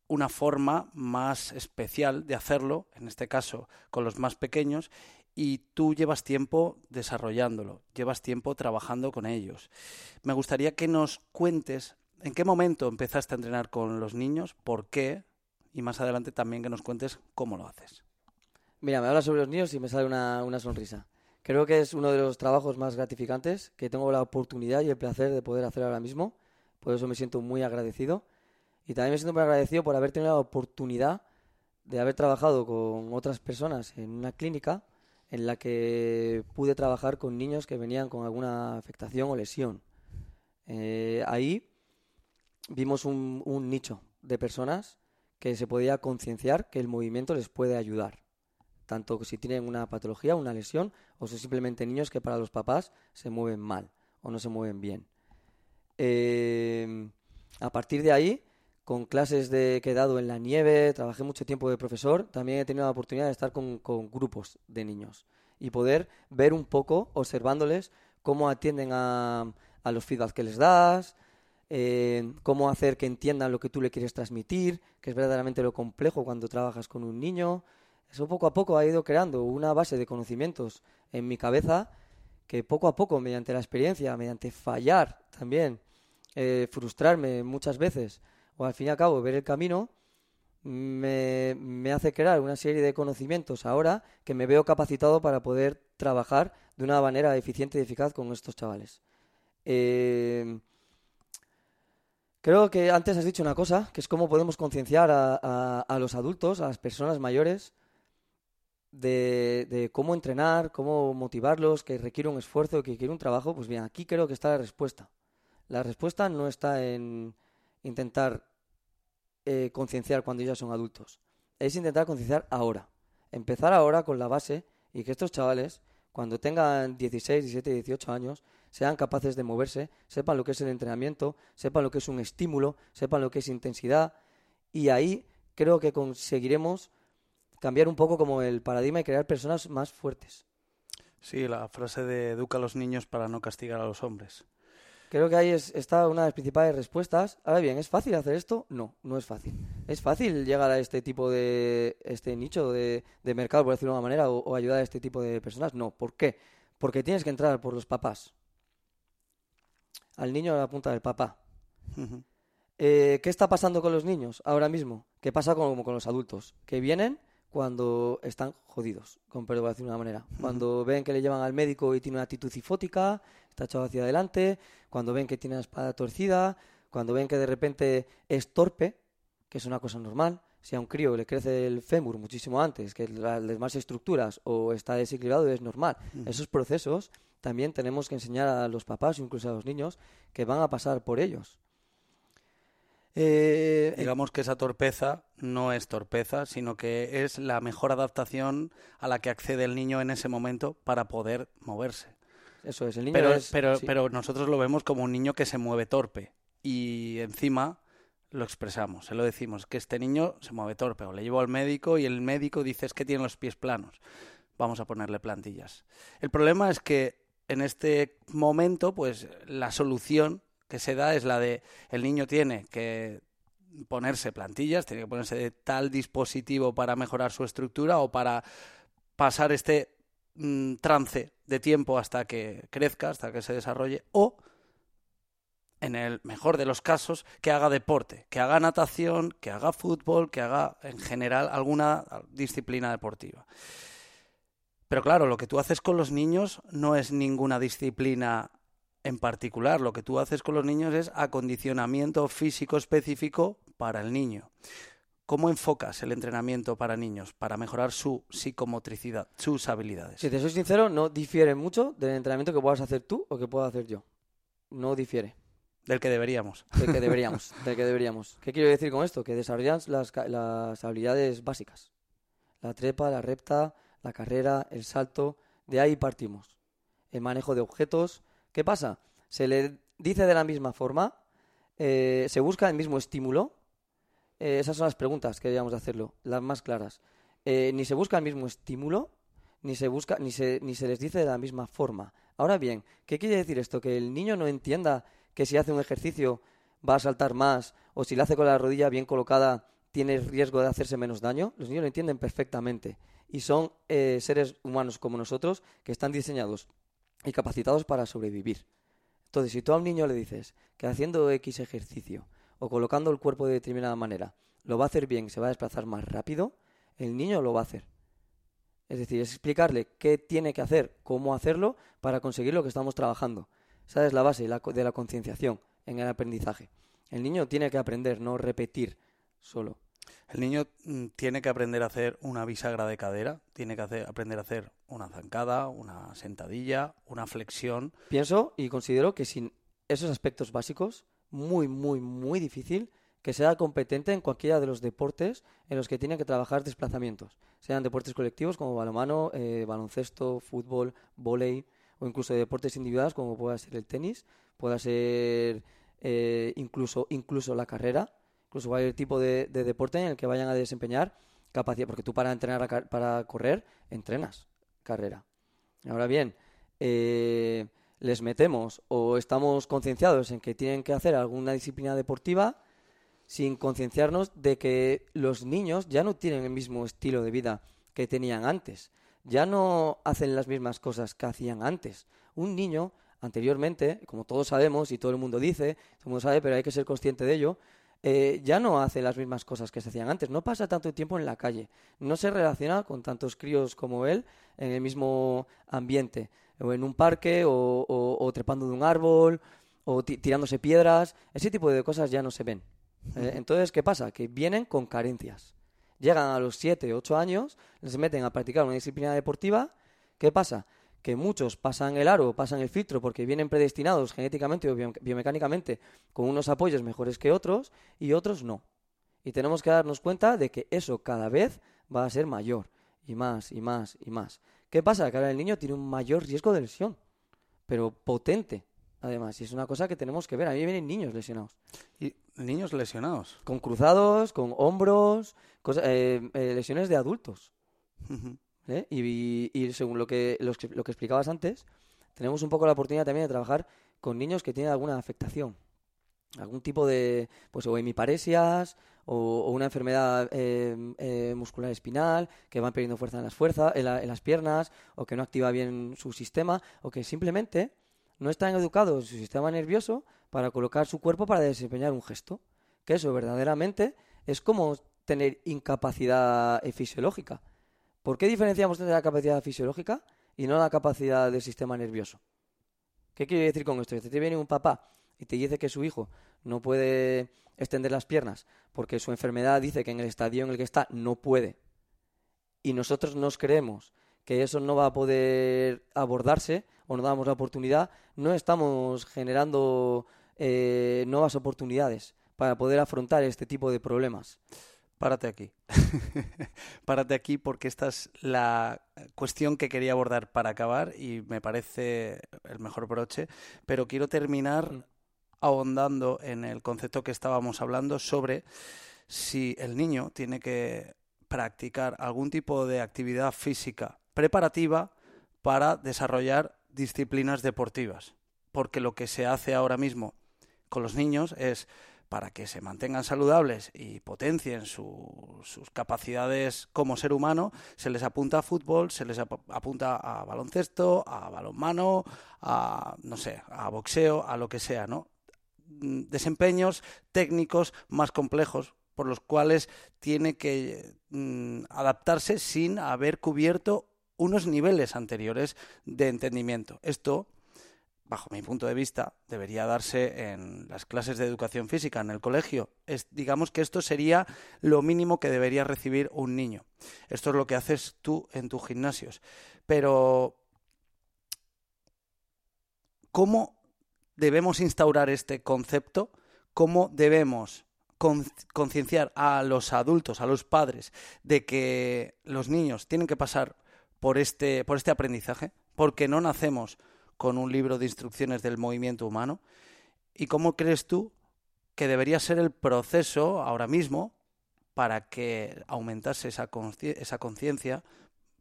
Speaker 1: una forma más especial de hacerlo, en este caso con los más pequeños, y tú llevas tiempo desarrollándolo, llevas tiempo trabajando con ellos. Me gustaría que nos cuentes en qué momento empezaste a entrenar con los niños, por qué, y más adelante también que nos cuentes cómo lo haces.
Speaker 2: Mira, me hablas sobre los niños y me sale una, una sonrisa. Creo que es uno de los trabajos más gratificantes que tengo la oportunidad y el placer de poder hacer ahora mismo. Por eso me siento muy agradecido. Y también me siento muy agradecido por haber tenido la oportunidad de haber trabajado con otras personas en una clínica en la que pude trabajar con niños que venían con alguna afectación o lesión. Eh, ahí vimos un, un nicho de personas que se podía concienciar que el movimiento les puede ayudar, tanto si tienen una patología, una lesión, o son simplemente niños que para los papás se mueven mal o no se mueven bien. Eh, a partir de ahí con clases de que he dado en la nieve, trabajé mucho tiempo de profesor, también he tenido la oportunidad de estar con, grupos de niños y poder ver un poco, observándoles, cómo atienden a, los feedbacks que les das, eh, cómo hacer que entiendan lo que tú le quieres transmitir, que es verdaderamente lo complejo cuando trabajas con un niño. Eso poco a poco ha ido creando una base de conocimientos en mi cabeza que poco a poco, mediante la experiencia, mediante fallar también, eh, frustrarme muchas veces, o al fin y al cabo ver el camino, me, hace crear una serie de conocimientos ahora que me veo capacitado para poder trabajar de una manera eficiente y eficaz con estos chavales. Eh, creo que antes has dicho una cosa, que es cómo podemos concienciar a, los adultos, a las personas mayores, de, de, cómo entrenar, cómo motivarlos, que requiere un esfuerzo, que requiere un trabajo. Pues bien, aquí creo que está la respuesta. La respuesta no está en intentar eh, concienciar cuando ya son adultos. Es intentar concienciar ahora. Empezar ahora con la base y que estos chavales, cuando tengan 16, 17, 18 años, sean capaces de moverse, sepan lo que es el entrenamiento, sepan lo que es un estímulo, sepan lo que es intensidad. Y ahí creo que conseguiremos cambiar un poco como el paradigma y crear personas más fuertes.
Speaker 1: Sí, la frase de educa a los niños para no castigar a los hombres.
Speaker 2: Creo que ahí está una de las principales respuestas. Ahora bien, ¿es fácil hacer esto? No, no es fácil. ¿Es fácil llegar a este tipo de, este nicho de, mercado, por decirlo de una manera, o, ayudar a este tipo de personas? No. ¿Por qué? Porque tienes que entrar por los papás. Al niño a la punta del papá. Eh, ¿Qué está pasando con los niños ahora mismo? ¿Qué pasa como con los adultos? Que vienen cuando están jodidos, con perdón, de una manera. Cuando ven que le llevan al médico y tiene una actitud cifótica, está echado hacia adelante, cuando ven que tiene la espada torcida, cuando ven que de repente es torpe, que es una cosa normal. Si a un crío le crece el fémur muchísimo antes que las demás estructuras o está desequilibrado, es normal. Esos procesos también tenemos que enseñar a los papás, incluso a los niños, que van a pasar por ellos.
Speaker 1: Eh, Digamos que esa torpeza no es torpeza, sino que es la mejor adaptación a la que accede el niño en ese momento para poder moverse.
Speaker 2: Eso es, el niño
Speaker 1: pero,
Speaker 2: es,
Speaker 1: pero, pero nosotros lo vemos como un niño que se mueve torpe y encima lo expresamos, se lo decimos, que este niño se mueve torpe o le llevo al médico y el médico dice es que tiene los pies planos, vamos a ponerle plantillas. El problema es que en este momento, pues la solución que se da es la de el niño tiene que ponerse plantillas, tiene que ponerse de tal dispositivo para mejorar su estructura o para pasar este mm, trance de tiempo hasta que crezca, hasta que se desarrolle, o en el mejor de los casos, que haga deporte, que haga natación, que haga fútbol, que haga en general alguna disciplina deportiva. Pero claro, lo que tú haces con los niños no es ninguna disciplina en particular. Lo que tú haces con los niños es acondicionamiento físico específico para el niño. ¿Cómo enfocas el entrenamiento para niños para mejorar su psicomotricidad, sus habilidades?
Speaker 2: Si te soy sincero, no difiere mucho del entrenamiento que puedas hacer tú o que pueda hacer yo. No difiere.
Speaker 1: Del que deberíamos.
Speaker 2: Del que <laughs> deberíamos. del que deberíamos. ¿Qué quiero decir con esto? Que desarrollas las, las habilidades básicas. La trepa, la repta, la carrera, el salto. De ahí partimos. El manejo de objetos. ¿Qué pasa? Se le dice de la misma forma, eh, se busca el mismo estímulo. Eh, esas son las preguntas que deberíamos hacerlo, las más claras. Eh, ni se busca el mismo estímulo, ni se busca, ni se, ni se les dice de la misma forma. Ahora bien, ¿qué quiere decir esto? Que el niño no entienda que si hace un ejercicio va a saltar más o si lo hace con la rodilla bien colocada tiene riesgo de hacerse menos daño. Los niños lo entienden perfectamente y son eh, seres humanos como nosotros que están diseñados y capacitados para sobrevivir. Entonces, si tú a un niño le dices que haciendo X ejercicio o colocando el cuerpo de determinada manera lo va a hacer bien se va a desplazar más rápido, el niño lo va a hacer. Es decir, es explicarle qué tiene que hacer, cómo hacerlo para conseguir lo que estamos trabajando. Esa es la base de la concienciación en el aprendizaje. El niño tiene que aprender, no repetir solo.
Speaker 1: El niño mm, tiene que aprender a hacer una bisagra de cadera, tiene que aprender a hacer una zancada, una sentadilla, una flexión.
Speaker 2: Pienso y considero que sin esos aspectos básicos, muy, muy, muy difícil que sea competente en cualquiera de los deportes en los que tiene que trabajar desplazamientos, sean deportes colectivos como balonmano, eh, baloncesto, fútbol, vóley, o incluso de deportes individuales como pueda ser el tenis, pueda ser eh, incluso, incluso la carrera, incluso cualquier tipo de, deporte en el que vayan a desempeñar capacidad, porque tú para entrenar, para correr, entrenas carrera. Ahora bien, eh, les metemos o estamos concienciados en que tienen que hacer alguna disciplina deportiva sin concienciarnos de que los niños ya no tienen el mismo estilo de vida que tenían antes ya no hacen las mismas cosas que hacían antes. Un niño, anteriormente, como todos sabemos y todo el mundo dice, todo el mundo sabe, pero hay que ser consciente de ello, eh, ya no hace las mismas cosas que se hacían antes, no pasa tanto tiempo en la calle, no se relaciona con tantos críos como él en el mismo ambiente, o en un parque, o, trepando de un árbol, o tirándose piedras, ese tipo de cosas ya no se ven. Eh, entonces, ¿qué pasa? Que vienen con carencias. Llegan a los 7, 8 años, les meten a practicar una disciplina deportiva, ¿qué pasa? Que muchos pasan el aro, pasan el filtro porque vienen predestinados genéticamente o biomecánicamente con unos apoyos mejores que otros y otros no. Y tenemos que darnos cuenta de que eso cada vez va a ser mayor y más y más y más. ¿Qué pasa? Que ahora el niño tiene un mayor riesgo de lesión, pero potente, además. Y es una cosa que tenemos que ver. A mí vienen niños lesionados.
Speaker 1: ¿Y niños lesionados?
Speaker 2: Con cruzados, con hombros, eh, eh, lesiones de adultos. ¿Eh? Y, según lo que, lo que explicabas antes, tenemos un poco la oportunidad también de trabajar con niños que tienen alguna afectación. Algún tipo de, pues, o hemiparesias, o, una enfermedad muscular espinal, que van perdiendo fuerza en las, fuerzas, en, las piernas, o que no activa bien su sistema, o que simplemente no están educados en su sistema nervioso para colocar su cuerpo para desempeñar un gesto. Que eso verdaderamente es como tener incapacidad fisiológica. ¿Por qué diferenciamos entre la capacidad fisiológica y no la capacidad del sistema nervioso? ¿Qué quiere decir con esto? Si te viene un papá y te dice que su hijo no puede extender las piernas porque su enfermedad dice que en el estadio en el que está no puede y nosotros nos creemos que eso no va a poder abordarse o no damos la oportunidad, no estamos generando eh, nuevas oportunidades para poder afrontar este tipo de problemas
Speaker 1: párate aquí. <laughs> párate aquí porque esta es la cuestión que quería abordar para acabar y me parece el mejor broche, pero quiero terminar mm. ahondando en el concepto que estábamos hablando sobre si el niño tiene que practicar algún tipo de actividad física preparativa para desarrollar disciplinas deportivas. Porque lo que se hace ahora mismo con los niños es para que se mantengan saludables y potencien sus capacidades como ser humano, se les apunta a fútbol, se les apunta a baloncesto, a balonmano, a no sé, a boxeo, a lo que sea, ¿no? desempeños técnicos más complejos por los cuales tiene que mm, adaptarse sin haber cubierto unos niveles anteriores de entendimiento. Esto, bajo mi punto de vista, debería darse en las clases de educación física en el colegio. Es, digamos que esto sería lo mínimo que debería recibir un niño. Esto es lo que haces tú en tus gimnasios. Pero, ¿cómo debemos instaurar este concepto? ¿Cómo debemos concienciar a los adultos, a los padres, de que los niños tienen que pasar por este, por este aprendizaje, porque no nacemos con un libro de instrucciones del movimiento humano. ¿Y cómo crees tú que debería ser el proceso ahora mismo para que aumentase esa conciencia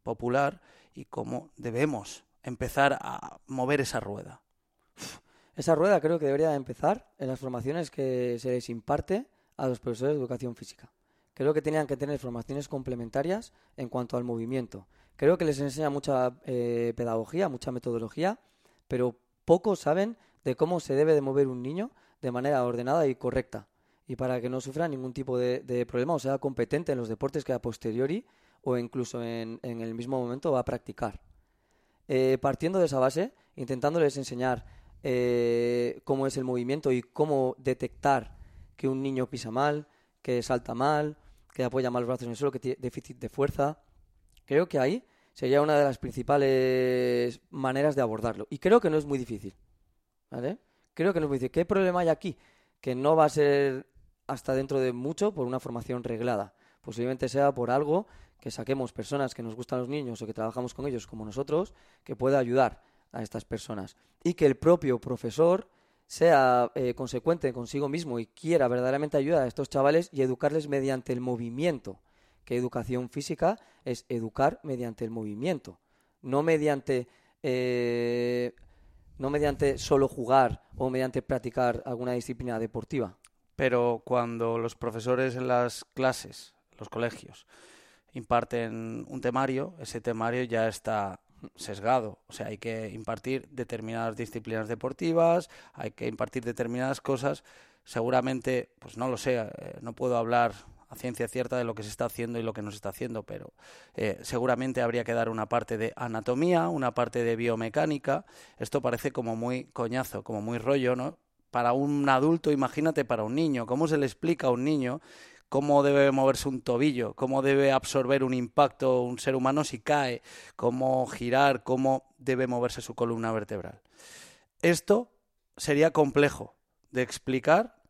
Speaker 1: popular y cómo debemos empezar a mover esa rueda?
Speaker 2: Esa rueda creo que debería empezar en las formaciones que se les imparte a los profesores de educación física. Creo que tenían que tener formaciones complementarias en cuanto al movimiento. Creo que les enseña mucha eh, pedagogía, mucha metodología, pero pocos saben de cómo se debe de mover un niño de manera ordenada y correcta. Y para que no sufra ningún tipo de, problema o sea competente en los deportes que a posteriori o incluso en, el mismo momento va a practicar. Eh, partiendo de esa base, intentándoles enseñar eh, cómo es el movimiento y cómo detectar que un niño pisa mal, que salta mal, que apoya mal los brazos en el suelo, que tiene déficit de fuerza. Creo que ahí sería una de las principales maneras de abordarlo. Y creo que no es muy difícil. ¿Vale? Creo que no es muy difícil. ¿Qué problema hay aquí? Que no va a ser hasta dentro de mucho por una formación reglada. Posiblemente sea por algo que saquemos personas que nos gustan los niños o que trabajamos con ellos como nosotros, que pueda ayudar a estas personas. Y que el propio profesor sea eh, consecuente consigo mismo y quiera verdaderamente ayudar a estos chavales y educarles mediante el movimiento. Que educación física es educar mediante el movimiento, no mediante, eh, no mediante solo jugar o mediante practicar alguna disciplina deportiva.
Speaker 1: Pero cuando los profesores en las clases, los colegios, imparten un temario, ese temario ya está sesgado. O sea, hay que impartir determinadas disciplinas deportivas, hay que impartir determinadas cosas. Seguramente, pues no lo sé, eh, no puedo hablar a ciencia cierta de lo que se está haciendo y lo que no se está haciendo, pero eh, seguramente habría que dar una parte de anatomía, una parte de biomecánica. Esto parece como muy coñazo, como muy rollo, ¿no? Para un adulto, imagínate para un niño, ¿cómo se le explica a un niño cómo debe moverse un tobillo, cómo debe absorber un impacto un ser humano si cae, cómo girar, cómo debe moverse su columna vertebral. Esto sería complejo de explicar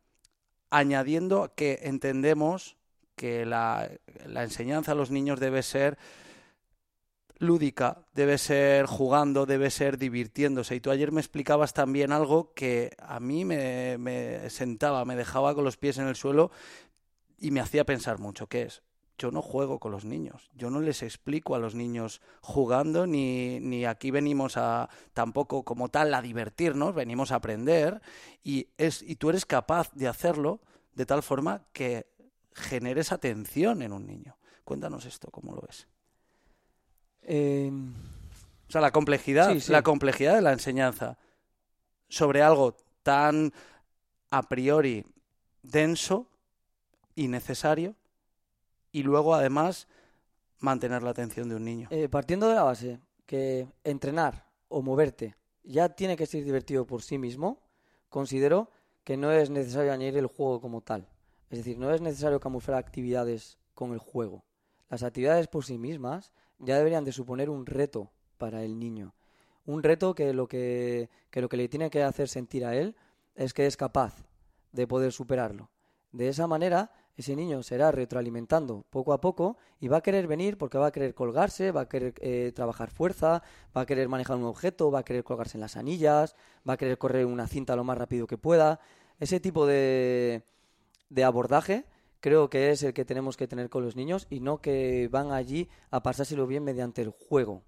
Speaker 1: añadiendo que entendemos que la, la enseñanza a los niños debe ser lúdica, debe ser jugando, debe ser divirtiéndose. Y tú ayer me explicabas también algo que a mí me, sentaba, me dejaba con los pies en el suelo y me hacía pensar mucho, que es, yo no juego con los niños, yo no les explico a los niños jugando, ni, ni aquí venimos a tampoco como tal a divertirnos, venimos a aprender, y, es, y tú eres capaz de hacerlo de tal forma que generes atención en un niño. Cuéntanos esto, ¿cómo lo ves?
Speaker 2: Em,
Speaker 1: o sea, la complejidad, la complejidad de la enseñanza sobre algo tan a priori denso innecesario y luego además mantener la atención de un niño.
Speaker 2: Eh, partiendo de la base que entrenar o moverte ya tiene que ser divertido por sí mismo, considero que no es necesario añadir el juego como tal. Es decir, no es necesario camuflar actividades con el juego. Las actividades por sí mismas ya deberían de suponer un reto para el niño. Un reto que lo que, que lo que le tiene que hacer sentir a él es que es capaz de poder superarlo. De esa manera, ese niño será retroalimentando poco a poco y va a querer venir porque va a querer colgarse, va a querer eh, trabajar fuerza, va a querer manejar un objeto, va a querer colgarse en las anillas, va a querer correr una cinta lo más rápido que pueda. Ese tipo de, de abordaje creo que es el que tenemos que tener con los niños y no que van allí a pasárselo bien mediante el juego.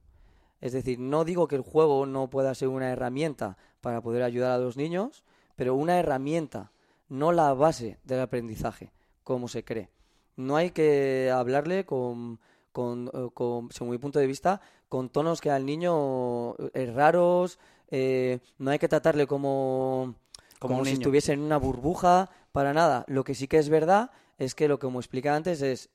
Speaker 2: Es decir, no digo que el juego no pueda ser una herramienta para poder ayudar a los niños, pero una herramienta, no la base del aprendizaje como se cree. No hay que hablarle con, con, eh, con, según mi punto de vista, con tonos que al niño es eh, raros, eh, no hay que tratarle como, como, si estuviese en una burbuja, para nada. Lo que sí que es verdad es que lo que como expliqué antes es,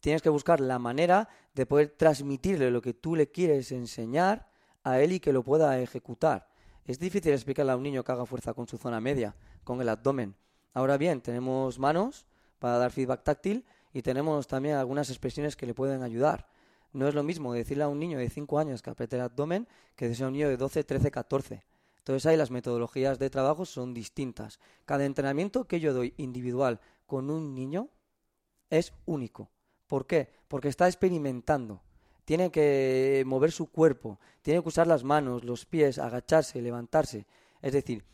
Speaker 2: tienes que buscar la manera de poder transmitirle lo que tú le quieres enseñar a él y que lo pueda ejecutar. Es difícil explicarle a un niño que haga fuerza con su zona media, con el abdomen. Ahora bien, tenemos manos para dar feedback táctil y tenemos también algunas expresiones que le pueden ayudar. No es lo mismo decirle a un niño de 5 años que apriete el abdomen que decirle a un niño de 12, 13, 14. Entonces ahí las metodologías de trabajo son distintas. Cada entrenamiento que yo doy individual con un niño es único. ¿Por qué? Porque está experimentando. Tiene que mover su cuerpo, tiene que usar las manos, los pies, agacharse, levantarse. Es decir,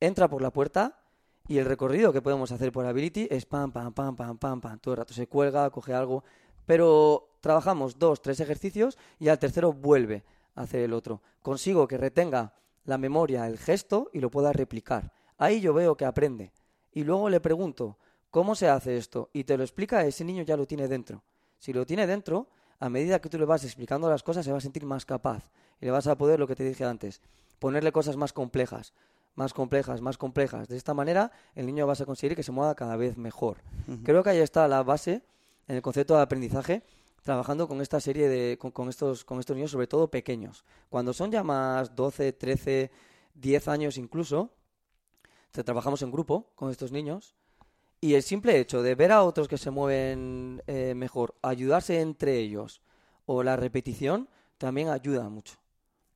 Speaker 2: entra por la puerta y el recorrido que podemos hacer por Ability es pam, pam, pam, pam, pam, pam. Todo el rato se cuelga, coge algo. Pero trabajamos dos, tres ejercicios y al tercero vuelve a hacer el otro. Consigo que retenga la memoria, el gesto y lo pueda replicar. Ahí yo veo que aprende. Y luego le pregunto, ¿Cómo se hace esto? Y te lo explica, ese niño ya lo tiene dentro. Si lo tiene dentro, a medida que tú le vas explicando las cosas, se va a sentir más capaz. Y le vas a poder, lo que te dije antes, ponerle cosas más complejas, más complejas, más complejas. De esta manera, el niño va a conseguir que se mueva cada vez mejor. Creo que ahí está la base en el concepto de aprendizaje, trabajando con esta serie de, con, estos, con estos niños, sobre todo pequeños. Cuando son ya más 12, 13, 10 años incluso, trabajamos en grupo con estos niños y el simple hecho de ver a otros que se mueven eh, mejor, ayudarse entre ellos, o la repetición, también ayuda mucho.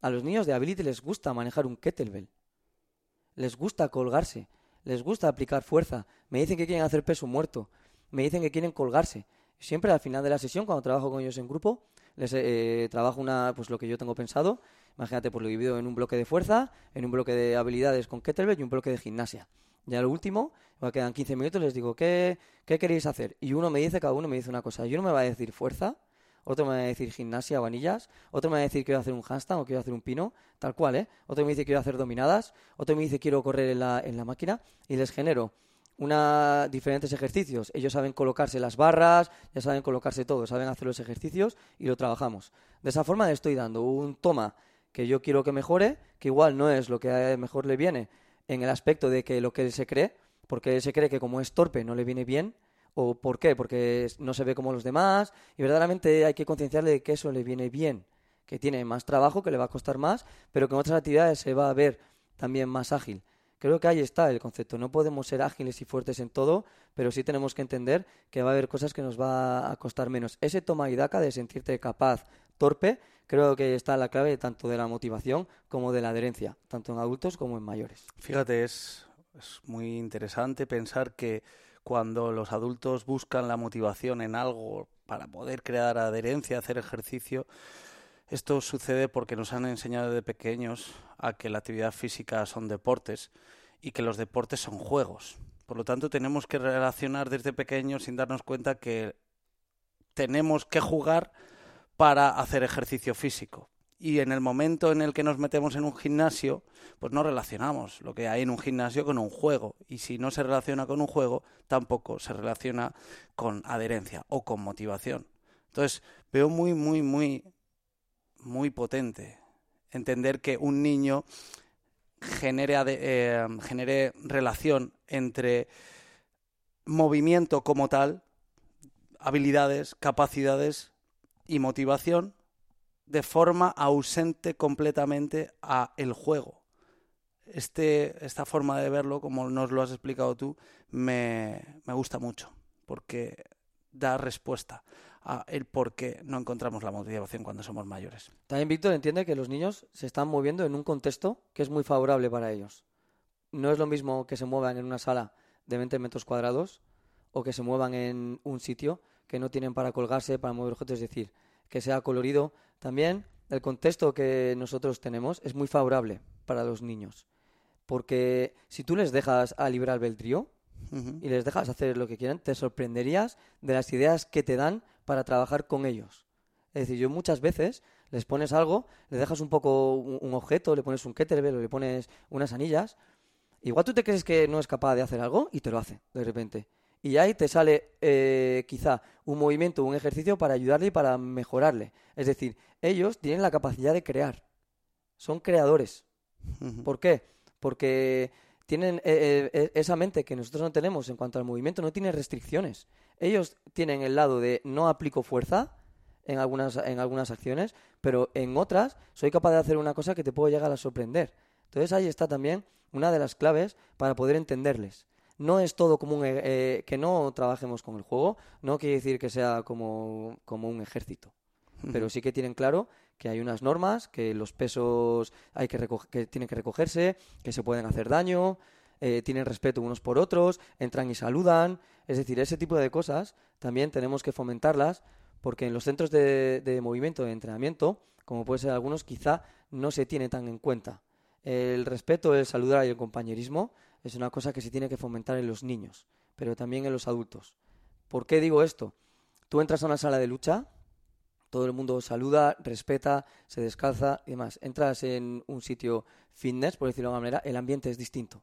Speaker 2: A los niños de Ability les gusta manejar un kettlebell. Les gusta colgarse. Les gusta aplicar fuerza. Me dicen que quieren hacer peso muerto. Me dicen que quieren colgarse. Siempre al final de la sesión, cuando trabajo con ellos en grupo, les eh, trabajo una, pues lo que yo tengo pensado. Imagínate, pues lo divido en un bloque de fuerza, en un bloque de habilidades con kettlebell y un bloque de gimnasia. Ya lo último, quedan 15 minutos, les digo, ¿qué, ¿qué queréis hacer? Y uno me dice, cada uno me dice una cosa. Y uno me va a decir fuerza, otro me va a decir gimnasia o anillas, otro me va a decir quiero hacer un handstand o quiero hacer un pino, tal cual, ¿eh? Otro me dice quiero hacer dominadas, otro me dice quiero correr en la, en la máquina y les genero una diferentes ejercicios. Ellos saben colocarse las barras, ya saben colocarse todo, saben hacer los ejercicios y lo trabajamos. De esa forma le estoy dando un toma que yo quiero que mejore, que igual no es lo que mejor le viene, en el aspecto de que lo que él se cree, porque él se cree que como es torpe no le viene bien, o por qué, porque no se ve como los demás, y verdaderamente hay que concienciarle de que eso le viene bien, que tiene más trabajo, que le va a costar más, pero que en otras actividades se va a ver también más ágil. Creo que ahí está el concepto. No podemos ser ágiles y fuertes en todo, pero sí tenemos que entender que va a haber cosas que nos va a costar menos. Ese toma y daca de sentirte capaz, torpe, creo que está la clave tanto de la motivación como de la adherencia, tanto en adultos como en mayores.
Speaker 1: Fíjate, es, es muy interesante pensar que cuando los adultos buscan la motivación en algo para poder crear adherencia, hacer ejercicio, esto sucede porque nos han enseñado de pequeños a que la actividad física son deportes y que los deportes son juegos. Por lo tanto, tenemos que relacionar desde pequeños sin darnos cuenta que tenemos que jugar para hacer ejercicio físico. Y en el momento en el que nos metemos en un gimnasio, pues no relacionamos lo que hay en un gimnasio con un juego. Y si no se relaciona con un juego, tampoco se relaciona con adherencia o con motivación. Entonces, veo muy, muy, muy, muy potente entender que un niño genere, eh, genere relación entre movimiento como tal, habilidades, capacidades y motivación de forma ausente completamente a el juego. Este, esta forma de verlo, como nos lo has explicado tú, me, me gusta mucho, porque da respuesta a el por qué no encontramos la motivación cuando somos mayores.
Speaker 2: También Víctor entiende que los niños se están moviendo en un contexto que es muy favorable para ellos. No es lo mismo que se muevan en una sala de 20 metros cuadrados o que se muevan en un sitio que no tienen para colgarse, para mover objetos, es decir, que sea colorido. También el contexto que nosotros tenemos es muy favorable para los niños. Porque si tú les dejas a libre albedrío y les dejas hacer lo que quieran, te sorprenderías de las ideas que te dan para trabajar con ellos. Es decir, yo muchas veces les pones algo, le dejas un poco un, objeto, le pones un kettlebell o le pones unas anillas, igual tú te crees que no es capaz de hacer algo y te lo hace de repente y ahí te sale eh, quizá un movimiento, un ejercicio para ayudarle y para mejorarle. Es decir, ellos tienen la capacidad de crear, son creadores. ¿Por qué? Porque tienen eh, eh, esa mente que nosotros no tenemos en cuanto al movimiento, no tienen restricciones. Ellos tienen el lado de no aplico fuerza en algunas, en algunas acciones, pero en otras soy capaz de hacer una cosa que te puedo llegar a sorprender. Entonces ahí está también una de las claves para poder entenderles. No es todo como un, eh, que no trabajemos con el juego, no quiere decir que sea como, como un ejército, pero sí que tienen claro que hay unas normas, que los pesos hay que, que tienen que recogerse, que se pueden hacer daño, eh, tienen respeto unos por otros, entran y saludan. Es decir, ese tipo de cosas también tenemos que fomentarlas porque en los centros de, de movimiento, de entrenamiento, como puede ser algunos, quizá no se tiene tan en cuenta. El respeto, el saludar y el compañerismo es una cosa que se tiene que fomentar en los niños, pero también en los adultos. ¿Por qué digo esto? Tú entras a una sala de lucha todo el mundo saluda, respeta, se descalza y demás. Entras en un sitio fitness, por decirlo de alguna manera, el ambiente es distinto.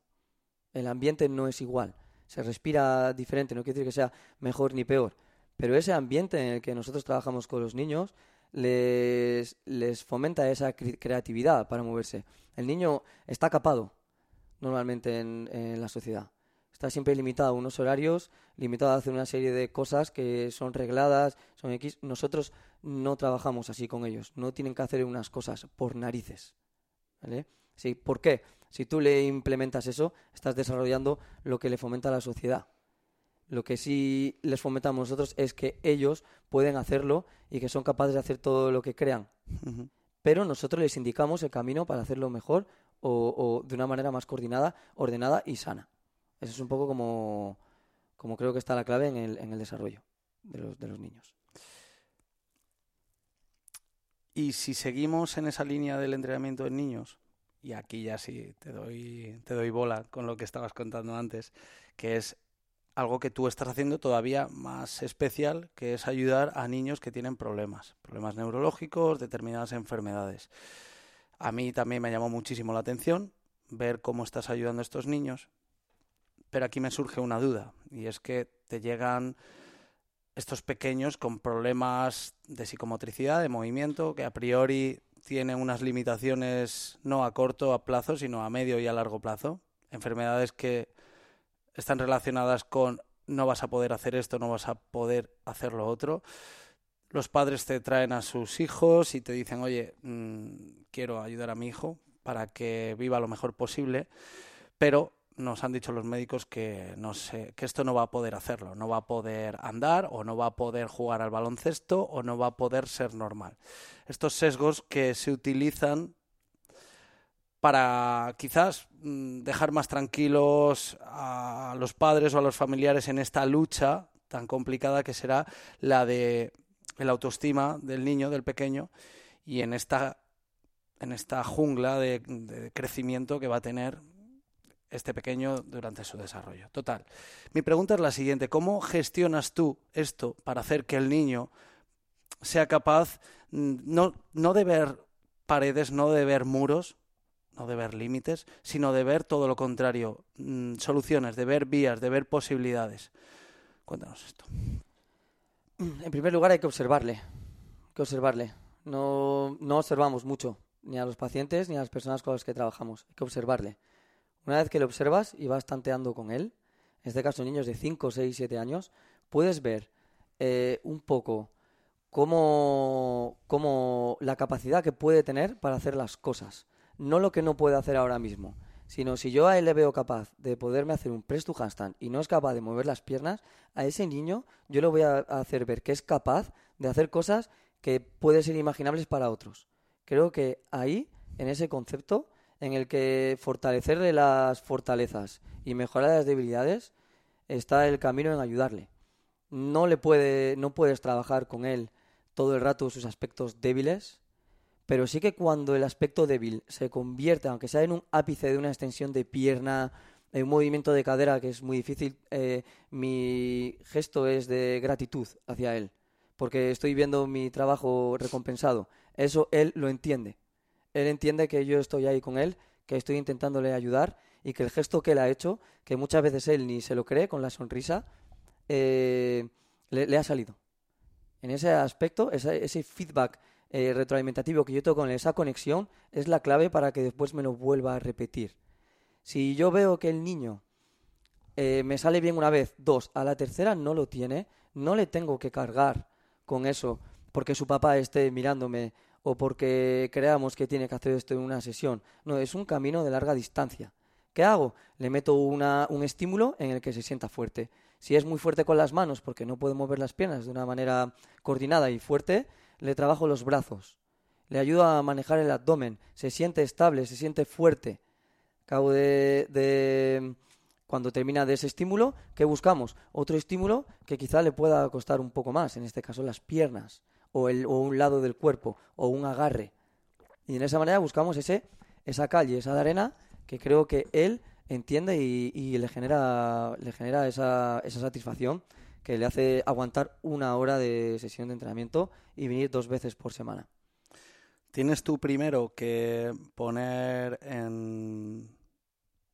Speaker 2: El ambiente no es igual. Se respira diferente, no quiere decir que sea mejor ni peor. Pero ese ambiente en el que nosotros trabajamos con los niños les, les fomenta esa creatividad para moverse. El niño está capado normalmente en la sociedad está siempre limitado a unos horarios, limitado a hacer una serie de cosas que son regladas, son X. Nosotros no trabajamos así con ellos, no tienen que hacer unas cosas por narices. ¿Vale? Sí, ¿Por qué? Si tú le implementas eso, estás desarrollando lo que le fomenta a la sociedad. Lo que sí les fomentamos nosotros es que ellos pueden hacerlo y que son capaces de hacer todo lo que crean. Pero nosotros les indicamos el camino para hacerlo mejor o, o de una manera más coordinada, ordenada y sana. Eso es un poco como, como creo que está la clave en el, en el desarrollo de los, de los niños.
Speaker 1: Y si seguimos en esa línea del entrenamiento de niños, y aquí ya sí te doy, te doy bola con lo que estabas contando antes, que es algo que tú estás haciendo todavía más especial, que es ayudar a niños que tienen problemas, problemas neurológicos, determinadas enfermedades. A mí también me llamó muchísimo la atención ver cómo estás ayudando a estos niños, pero aquí me surge una duda, y es que te llegan estos pequeños con problemas de psicomotricidad, de movimiento, que a priori tienen unas limitaciones no a corto a plazo, sino a medio y a largo plazo. Enfermedades que están relacionadas con no vas a poder hacer esto, no vas a poder hacer lo otro. Los padres te traen a sus hijos y te dicen, oye, mm, quiero ayudar a mi hijo para que viva lo mejor posible, pero nos han dicho los médicos que, no sé, que esto no va a poder hacerlo, no va a poder andar o no va a poder jugar al baloncesto o no va a poder ser normal. Estos sesgos que se utilizan para quizás mm, dejar más tranquilos a los padres o a los familiares en esta lucha tan complicada que será la de la autoestima del niño, del pequeño, y en esta en esta jungla de crecimiento que va a tener este pequeño durante su desarrollo. Total. Mi pregunta es la siguiente, ¿cómo gestionas tú esto para hacer que el niño sea capaz mm, no, no de ver paredes, no de ver muros, no de ver límites, sino de ver todo lo contrario, mm, soluciones, de ver vías, de ver posibilidades? Cuéntanos esto.
Speaker 2: En primer lugar hay que observarle, que observarle. No, no observamos mucho, ni a los pacientes ni a las personas con las que trabajamos, hay que observarle. Una vez que lo observas y vas tanteando con él, en este caso niños de 5, 6, 7 años, puedes ver eh, un poco cómo, cómo la capacidad que puede tener para hacer las cosas. No lo que no puede hacer ahora mismo, sino si yo a él le veo capaz de poderme hacer un press handstand y no es capaz de mover las piernas, a ese niño yo le voy a hacer ver que es capaz de hacer cosas que pueden ser imaginables para otros. Creo que ahí, en ese concepto, en el que fortalecerle las fortalezas y mejorar las debilidades está el camino en ayudarle. No le puede, no puedes trabajar con él todo el rato sus aspectos débiles, pero sí que cuando el aspecto débil se convierte, aunque sea en un ápice de una extensión de pierna, en un movimiento de cadera que es muy difícil, eh, mi gesto es de gratitud hacia él, porque estoy viendo mi trabajo recompensado. Eso él lo entiende él entiende que yo estoy ahí con él, que estoy intentándole ayudar y que el gesto que él ha hecho, que muchas veces él ni se lo cree con la sonrisa, eh, le, ha salido. En ese aspecto, ese, feedback eh, retroalimentativo que yo tengo con esa conexión, es la clave para que después me lo vuelva a repetir. Si yo veo que el niño eh, me sale bien una vez, dos, a la tercera no lo tiene, no le tengo que cargar con eso porque su papá esté mirándome o porque creamos que tiene que hacer esto en una sesión. No, es un camino de larga distancia. ¿Qué hago? Le meto un estímulo en el que se sienta fuerte. Si es muy fuerte con las manos porque no puede mover las piernas de una manera coordinada y fuerte, le trabajo los brazos. Le ayudo a manejar el abdomen. Se siente estable, se siente fuerte. Cabo de, de cuando termina de ese estímulo, ¿qué buscamos? Otro estímulo que quizá le pueda costar un poco más, en este caso las piernas, o, el, o un lado del cuerpo, o un agarre. Y en esa manera buscamos ese, esa calle, esa arena, que creo que él entiende y, le genera, le genera esa, esa satisfacción que le hace aguantar una hora de sesión de entrenamiento y venir dos veces por semana.
Speaker 1: Tienes tú primero que poner en,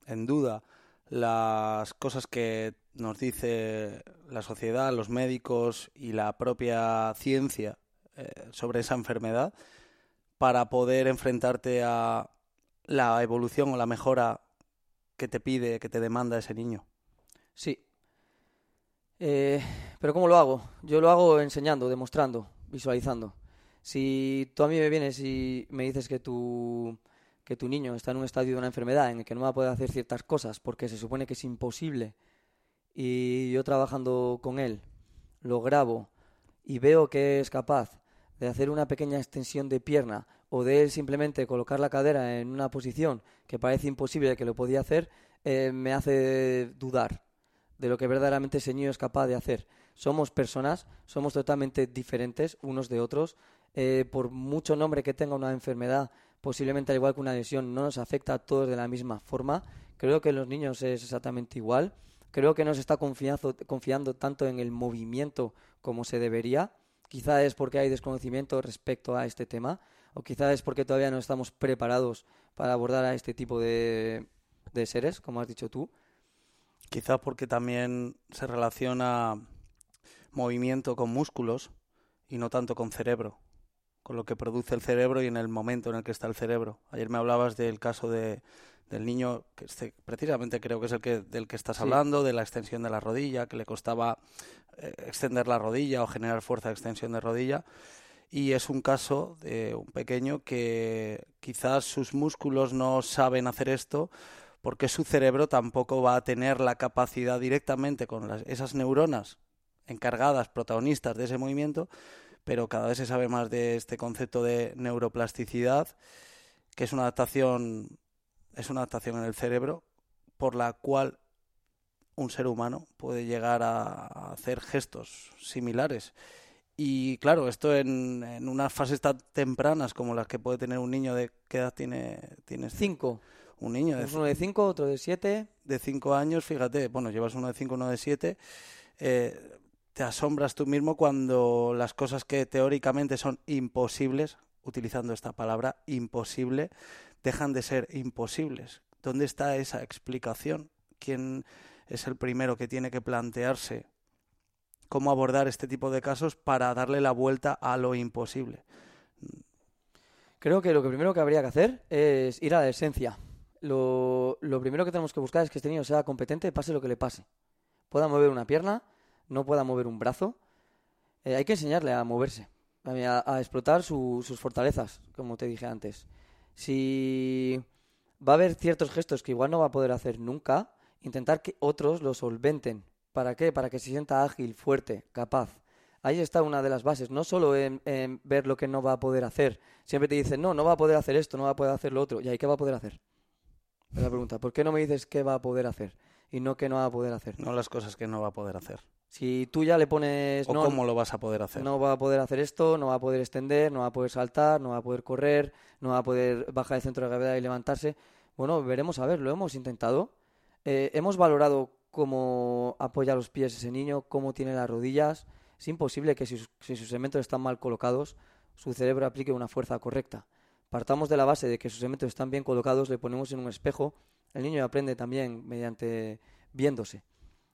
Speaker 1: en duda las cosas que nos dice la sociedad, los médicos y la propia ciencia eh, sobre esa enfermedad para poder enfrentarte a la evolución o la mejora que te pide, que te demanda ese niño.
Speaker 2: Sí. Eh, pero ¿cómo lo hago? Yo lo hago enseñando, demostrando, visualizando. Si tú a mí me vienes y me dices que tu que tu niño está en un estadio de una enfermedad en el que no va a poder hacer ciertas cosas porque se supone que es imposible y yo trabajando con él lo grabo y veo que es capaz de hacer una pequeña extensión de pierna o de él simplemente colocar la cadera en una posición que parece imposible que lo podía hacer, eh, me hace dudar de lo que verdaderamente ese niño es capaz de hacer. Somos personas, somos totalmente diferentes unos de otros. Eh, por mucho nombre que tenga una enfermedad, posiblemente al igual que una lesión no nos afecta a todos de la misma forma. Creo que en los niños es exactamente igual. Creo que no se está confiando, confiando tanto en el movimiento como se debería. Quizá es porque hay desconocimiento respecto a este tema, o quizá es porque todavía no estamos preparados para abordar a este tipo de, de seres, como has dicho tú.
Speaker 1: Quizá porque también se relaciona movimiento con músculos y no tanto con cerebro con lo que produce el cerebro y en el momento en el que está el cerebro. Ayer me hablabas del caso de, del niño, que este, precisamente creo que es el que, del que estás hablando, de la extensión de la rodilla, que le costaba eh, extender la rodilla o generar fuerza de extensión de rodilla. Y es un caso de un pequeño que quizás sus músculos no saben hacer esto porque su cerebro tampoco va a tener la capacidad directamente con las, esas neuronas encargadas, protagonistas de ese movimiento, pero cada vez se sabe más de este concepto de neuroplasticidad, que es una adaptación, es una adaptación en el cerebro por la cual un ser humano puede llegar a hacer gestos similares. Y claro, esto en, en, unas fases tan tempranas como las que puede tener un niño de qué edad tiene tienes
Speaker 2: cinco.
Speaker 1: Un niño
Speaker 2: de uno de cinco otro de siete.
Speaker 1: De cinco años fíjate bueno llevas uno de cinco uno de siete eh, te asombras tú mismo cuando las cosas que teóricamente son imposibles, utilizando esta palabra, imposible, dejan de ser imposibles. ¿Dónde está esa explicación? ¿Quién es el primero que tiene que plantearse cómo abordar este tipo de casos para darle la vuelta a lo imposible?
Speaker 2: Creo que lo que primero que habría que hacer es ir a la esencia. Lo, lo primero que tenemos que buscar es que este niño sea competente, pase lo que le pase. Pueda mover una pierna, no pueda mover un brazo, eh, hay que enseñarle a moverse, a, explotar sus fortalezas, como te dije antes. Si va a haber ciertos gestos que igual no va a poder hacer nunca, intentar que otros lo solventen. ¿Para qué? Para que se sienta ágil, fuerte, capaz. Ahí está una de las bases, no solo en, ver lo que no va a poder hacer. Siempre te dicen, no, no va a poder hacer esto, no va a poder hacer lo otro. ¿Y ahí qué va a poder hacer? Es la pregunta, ¿por qué no me dices qué va a poder hacer y no qué no va a poder hacer?
Speaker 1: No las cosas que no va a poder hacer.
Speaker 2: Si tú ya le pones...
Speaker 1: ¿O cómo lo vas a poder hacer?
Speaker 2: No va a poder hacer esto, no va a poder extender, no va a poder saltar, no va a poder correr, no va a poder bajar el centro de gravedad y levantarse. Bueno, veremos a ver, lo hemos intentado. Eh, hemos valorado cómo apoya los pies ese niño, cómo tiene las rodillas. Es imposible que si sus, si sus elementos están mal colocados, su cerebro aplique una fuerza correcta. Partamos de la base de que sus elementos están bien colocados, le ponemos en un espejo, el niño aprende también mediante viéndose.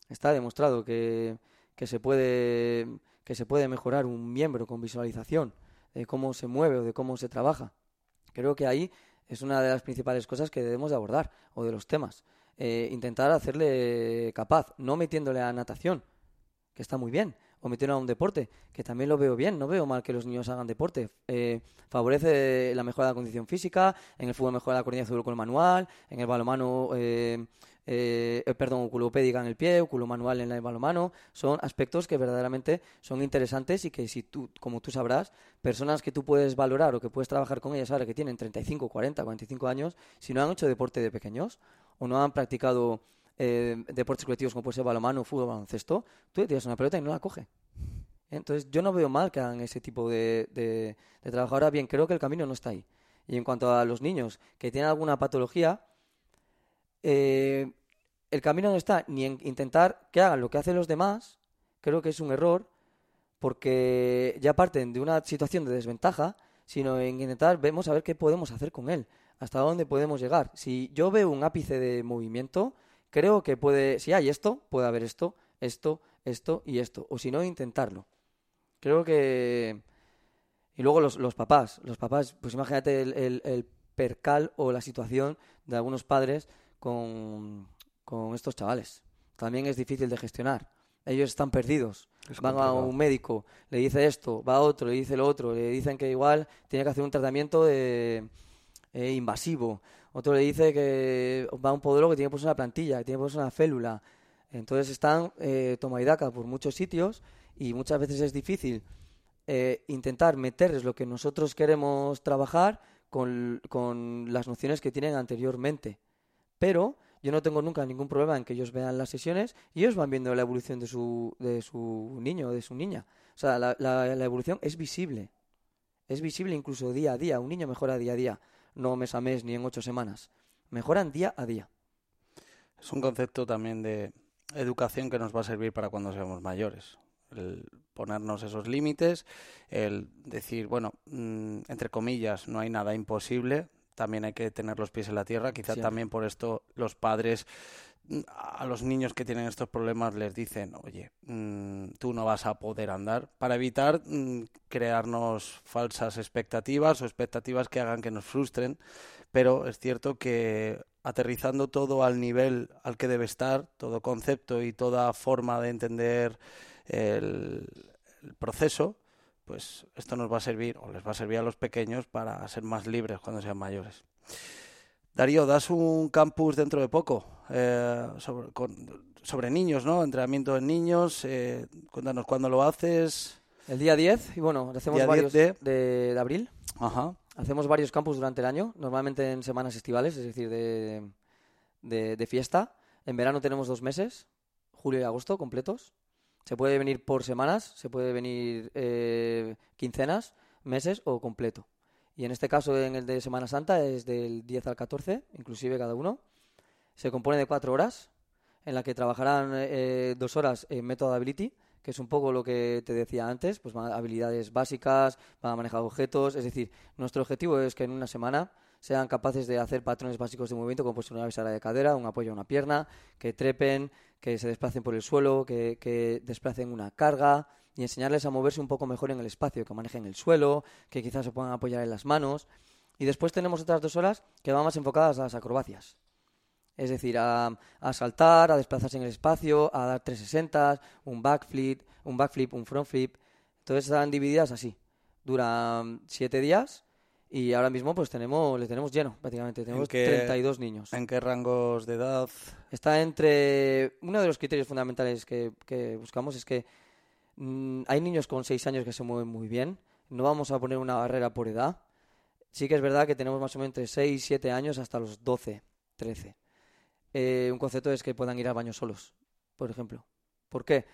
Speaker 2: Está demostrado que, se puede, que se puede mejorar un miembro con visualización de cómo se mueve o de cómo se trabaja. Creo que ahí Es una de las principales cosas que debemos de abordar, o de los temas. Eh, intentar hacerle capaz, no metiéndole a natación, que está muy bien, o metiéndole a un deporte, que también lo veo bien, no veo mal que los niños hagan deporte. Eh, favorece la mejora de la condición física, en el fútbol mejora la coordinación con el manual, en el balonmano eh, eh, perdón, oculopédica en el pie, manual en el balomano, son aspectos que verdaderamente son interesantes y que si tú, como tú sabrás, personas que tú puedes valorar o que puedes trabajar con ellas ahora que tienen 35, 40, 45 años, si no han hecho deporte de pequeños o no han practicado eh, deportes colectivos como puede ser balomano, fútbol, baloncesto, tú le tiras una pelota y no la coge. Entonces yo no veo mal que hagan ese tipo de, de trabajo. Ahora bien, creo que el camino no está ahí. Y en cuanto a los niños que tienen alguna patología, eh, el camino no está ni en intentar que hagan lo que hacen los demás, creo que es un error, porque ya parten de una situación de desventaja, sino en intentar, vemos a ver qué podemos hacer con él, hasta dónde podemos llegar. Si yo veo un ápice de movimiento, creo que puede, si hay esto, puede haber esto, esto, esto y esto, o si no, intentarlo. Creo que... Y luego los, los papás, los papás, pues imagínate el percal o la situación de algunos padres con, con estos chavales. También es difícil de gestionar. Ellos están perdidos. Van a un médico, le dice esto, va a otro, le dice lo otro, le dicen que igual tiene que hacer un tratamiento de, eh, invasivo. Otro le dice que va a un podólogo que tiene que poner una plantilla, que tiene que poner una célula. Entonces están eh, toma y daca por muchos sitios y muchas veces es difícil eh, intentar meterles lo que nosotros queremos trabajar con, con las nociones que tienen anteriormente pero yo no tengo nunca ningún problema en que ellos vean las sesiones y ellos van viendo la evolución de su, de su niño o de su niña. O sea, la, la, evolución es visible. Es visible incluso día a día. Un niño mejora día a día, no mes a mes ni en ocho semanas. Mejoran día a día.
Speaker 1: Es un concepto también de educación que nos va a servir para cuando seamos mayores. El ponernos esos límites, el decir, bueno, mm, entre comillas, no hay nada imposible, también hay que tener los pies en la tierra. Quizá también por esto los padres mm, a los niños que tienen estos problemas les dicen, oye, mm, tú no vas a poder andar, para evitar mm, crearnos falsas expectativas o expectativas que hagan que nos frustren. Pero es cierto que aterrizando todo al nivel al que debe estar, todo concepto y toda forma de entender el proceso, pues esto nos va a servir o les va a servir a los pequeños para ser más libres cuando sean mayores. Darío, das un campus dentro de poco eh, sobre, niños, ¿no? Entrenamiento en niños. Eh, cuéntanos cuándo lo haces.
Speaker 2: El día 10, y bueno, hacemos varios de... abril. Ajá. Hacemos varios campus durante el año, normalmente en semanas estivales, es decir, de, de fiesta. En verano tenemos dos meses, julio y agosto completos. Se puede venir por semanas, se puede venir eh, quincenas, meses o completo. Y en este caso, en el de Semana Santa, es del 10 al 14, inclusive cada uno. Se compone de cuatro horas, en la que trabajarán eh, dos horas en método ability, que es un poco lo que te decía antes, pues habilidades básicas, van a manejar objetos, es decir, nuestro objetivo es que en una semana sean capaces de hacer patrones básicos de movimiento, como pues una bisagra de cadera, un apoyo a una pierna, que trepen, que se desplacen por el suelo, que, desplacen una carga y enseñarles a moverse un poco mejor en el espacio, que manejen el suelo, que quizás se puedan apoyar en las manos. Y después tenemos otras dos horas que van más enfocadas a las acrobacias. Es decir, a, saltar, a desplazarse en el espacio, a dar 360, un backflip, un backflip, un frontflip. Entonces están divididas así. Duran siete días y ahora mismo pues tenemos, le tenemos lleno prácticamente, tenemos 32 niños.
Speaker 1: ¿En qué rangos de edad?
Speaker 2: Está entre... Uno de los criterios fundamentales que, buscamos es que mm, hay niños con 6 años que se mueven muy bien, no vamos a poner una barrera por edad. Sí que es verdad que tenemos más o menos entre 6, 7 años hasta los 12, 13. Eh, un concepto es que puedan ir al baño solos, por ejemplo. ¿Por qué?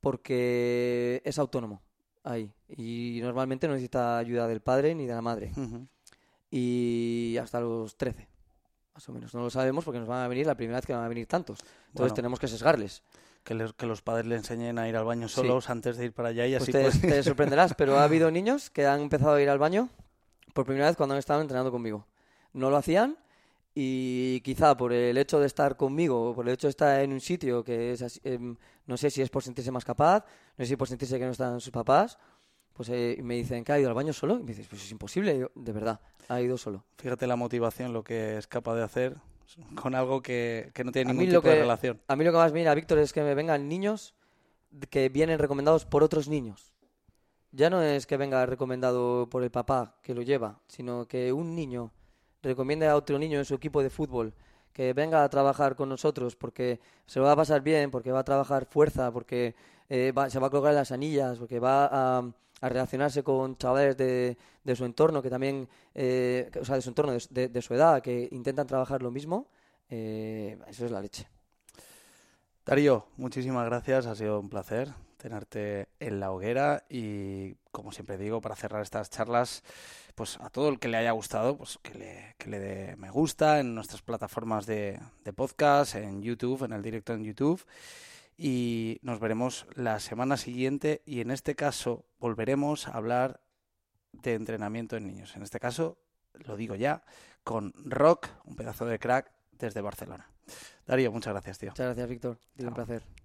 Speaker 2: Porque es autónomo ahí. Y normalmente no necesita ayuda del padre ni de la madre. Y hasta los 13, más o menos. No lo sabemos porque nos van a venir la primera vez que van a venir tantos. Entonces tenemos que sesgarles.
Speaker 1: Que, que, los padres le enseñen a ir al baño solos antes de ir para allá y pues así
Speaker 2: te,
Speaker 1: pues... <laughs>
Speaker 2: te sorprenderás, pero ha habido <laughs> niños que han empezado a ir al baño por primera vez cuando han estado entrenando conmigo. No lo hacían y quizá por el hecho de estar conmigo, por el hecho de estar en un sitio que es así, em, no sé si es por sentirse más capaz, no sé si por sentirse que no están sus papás, Pues eh, me dicen que ha ido al baño solo. Y me dices, pues es imposible. Yo, de verdad, ha ido solo.
Speaker 1: Fíjate la motivación, lo que es capaz de hacer con algo que, que no tiene
Speaker 2: A
Speaker 1: ningún tipo de relación.
Speaker 2: A mí lo que más me viene a Víctor es que me vengan niños que vienen recomendados por otros niños. Ya no es que venga recomendado por el papá que lo lleva, sino que un niño recomiende a otro niño en su equipo de fútbol que venga a trabajar con nosotros porque se lo va a pasar bien, porque va a trabajar fuerza, porque eh, se va a colocar las anillas, porque va a, a relacionarse con chavales de, su entorno, que también, eh, o sea, de su entorno, de, de- de su edad, que intentan trabajar lo mismo, eh, eso es la leche.
Speaker 1: Darío, muchísimas gracias, ha sido un placer tenerte en la hoguera y como siempre digo, para cerrar estas charlas, pues a todo el que le haya gustado, pues que le, que le dé me gusta en nuestras plataformas de, de podcast, en YouTube, en el directo en YouTube y nos veremos la semana siguiente y en este caso volveremos a hablar de entrenamiento en niños. En este caso, lo digo ya, con Rock, un pedazo de crack desde Barcelona. Darío, muchas gracias, tío.
Speaker 2: Muchas gracias, Víctor. Un placer.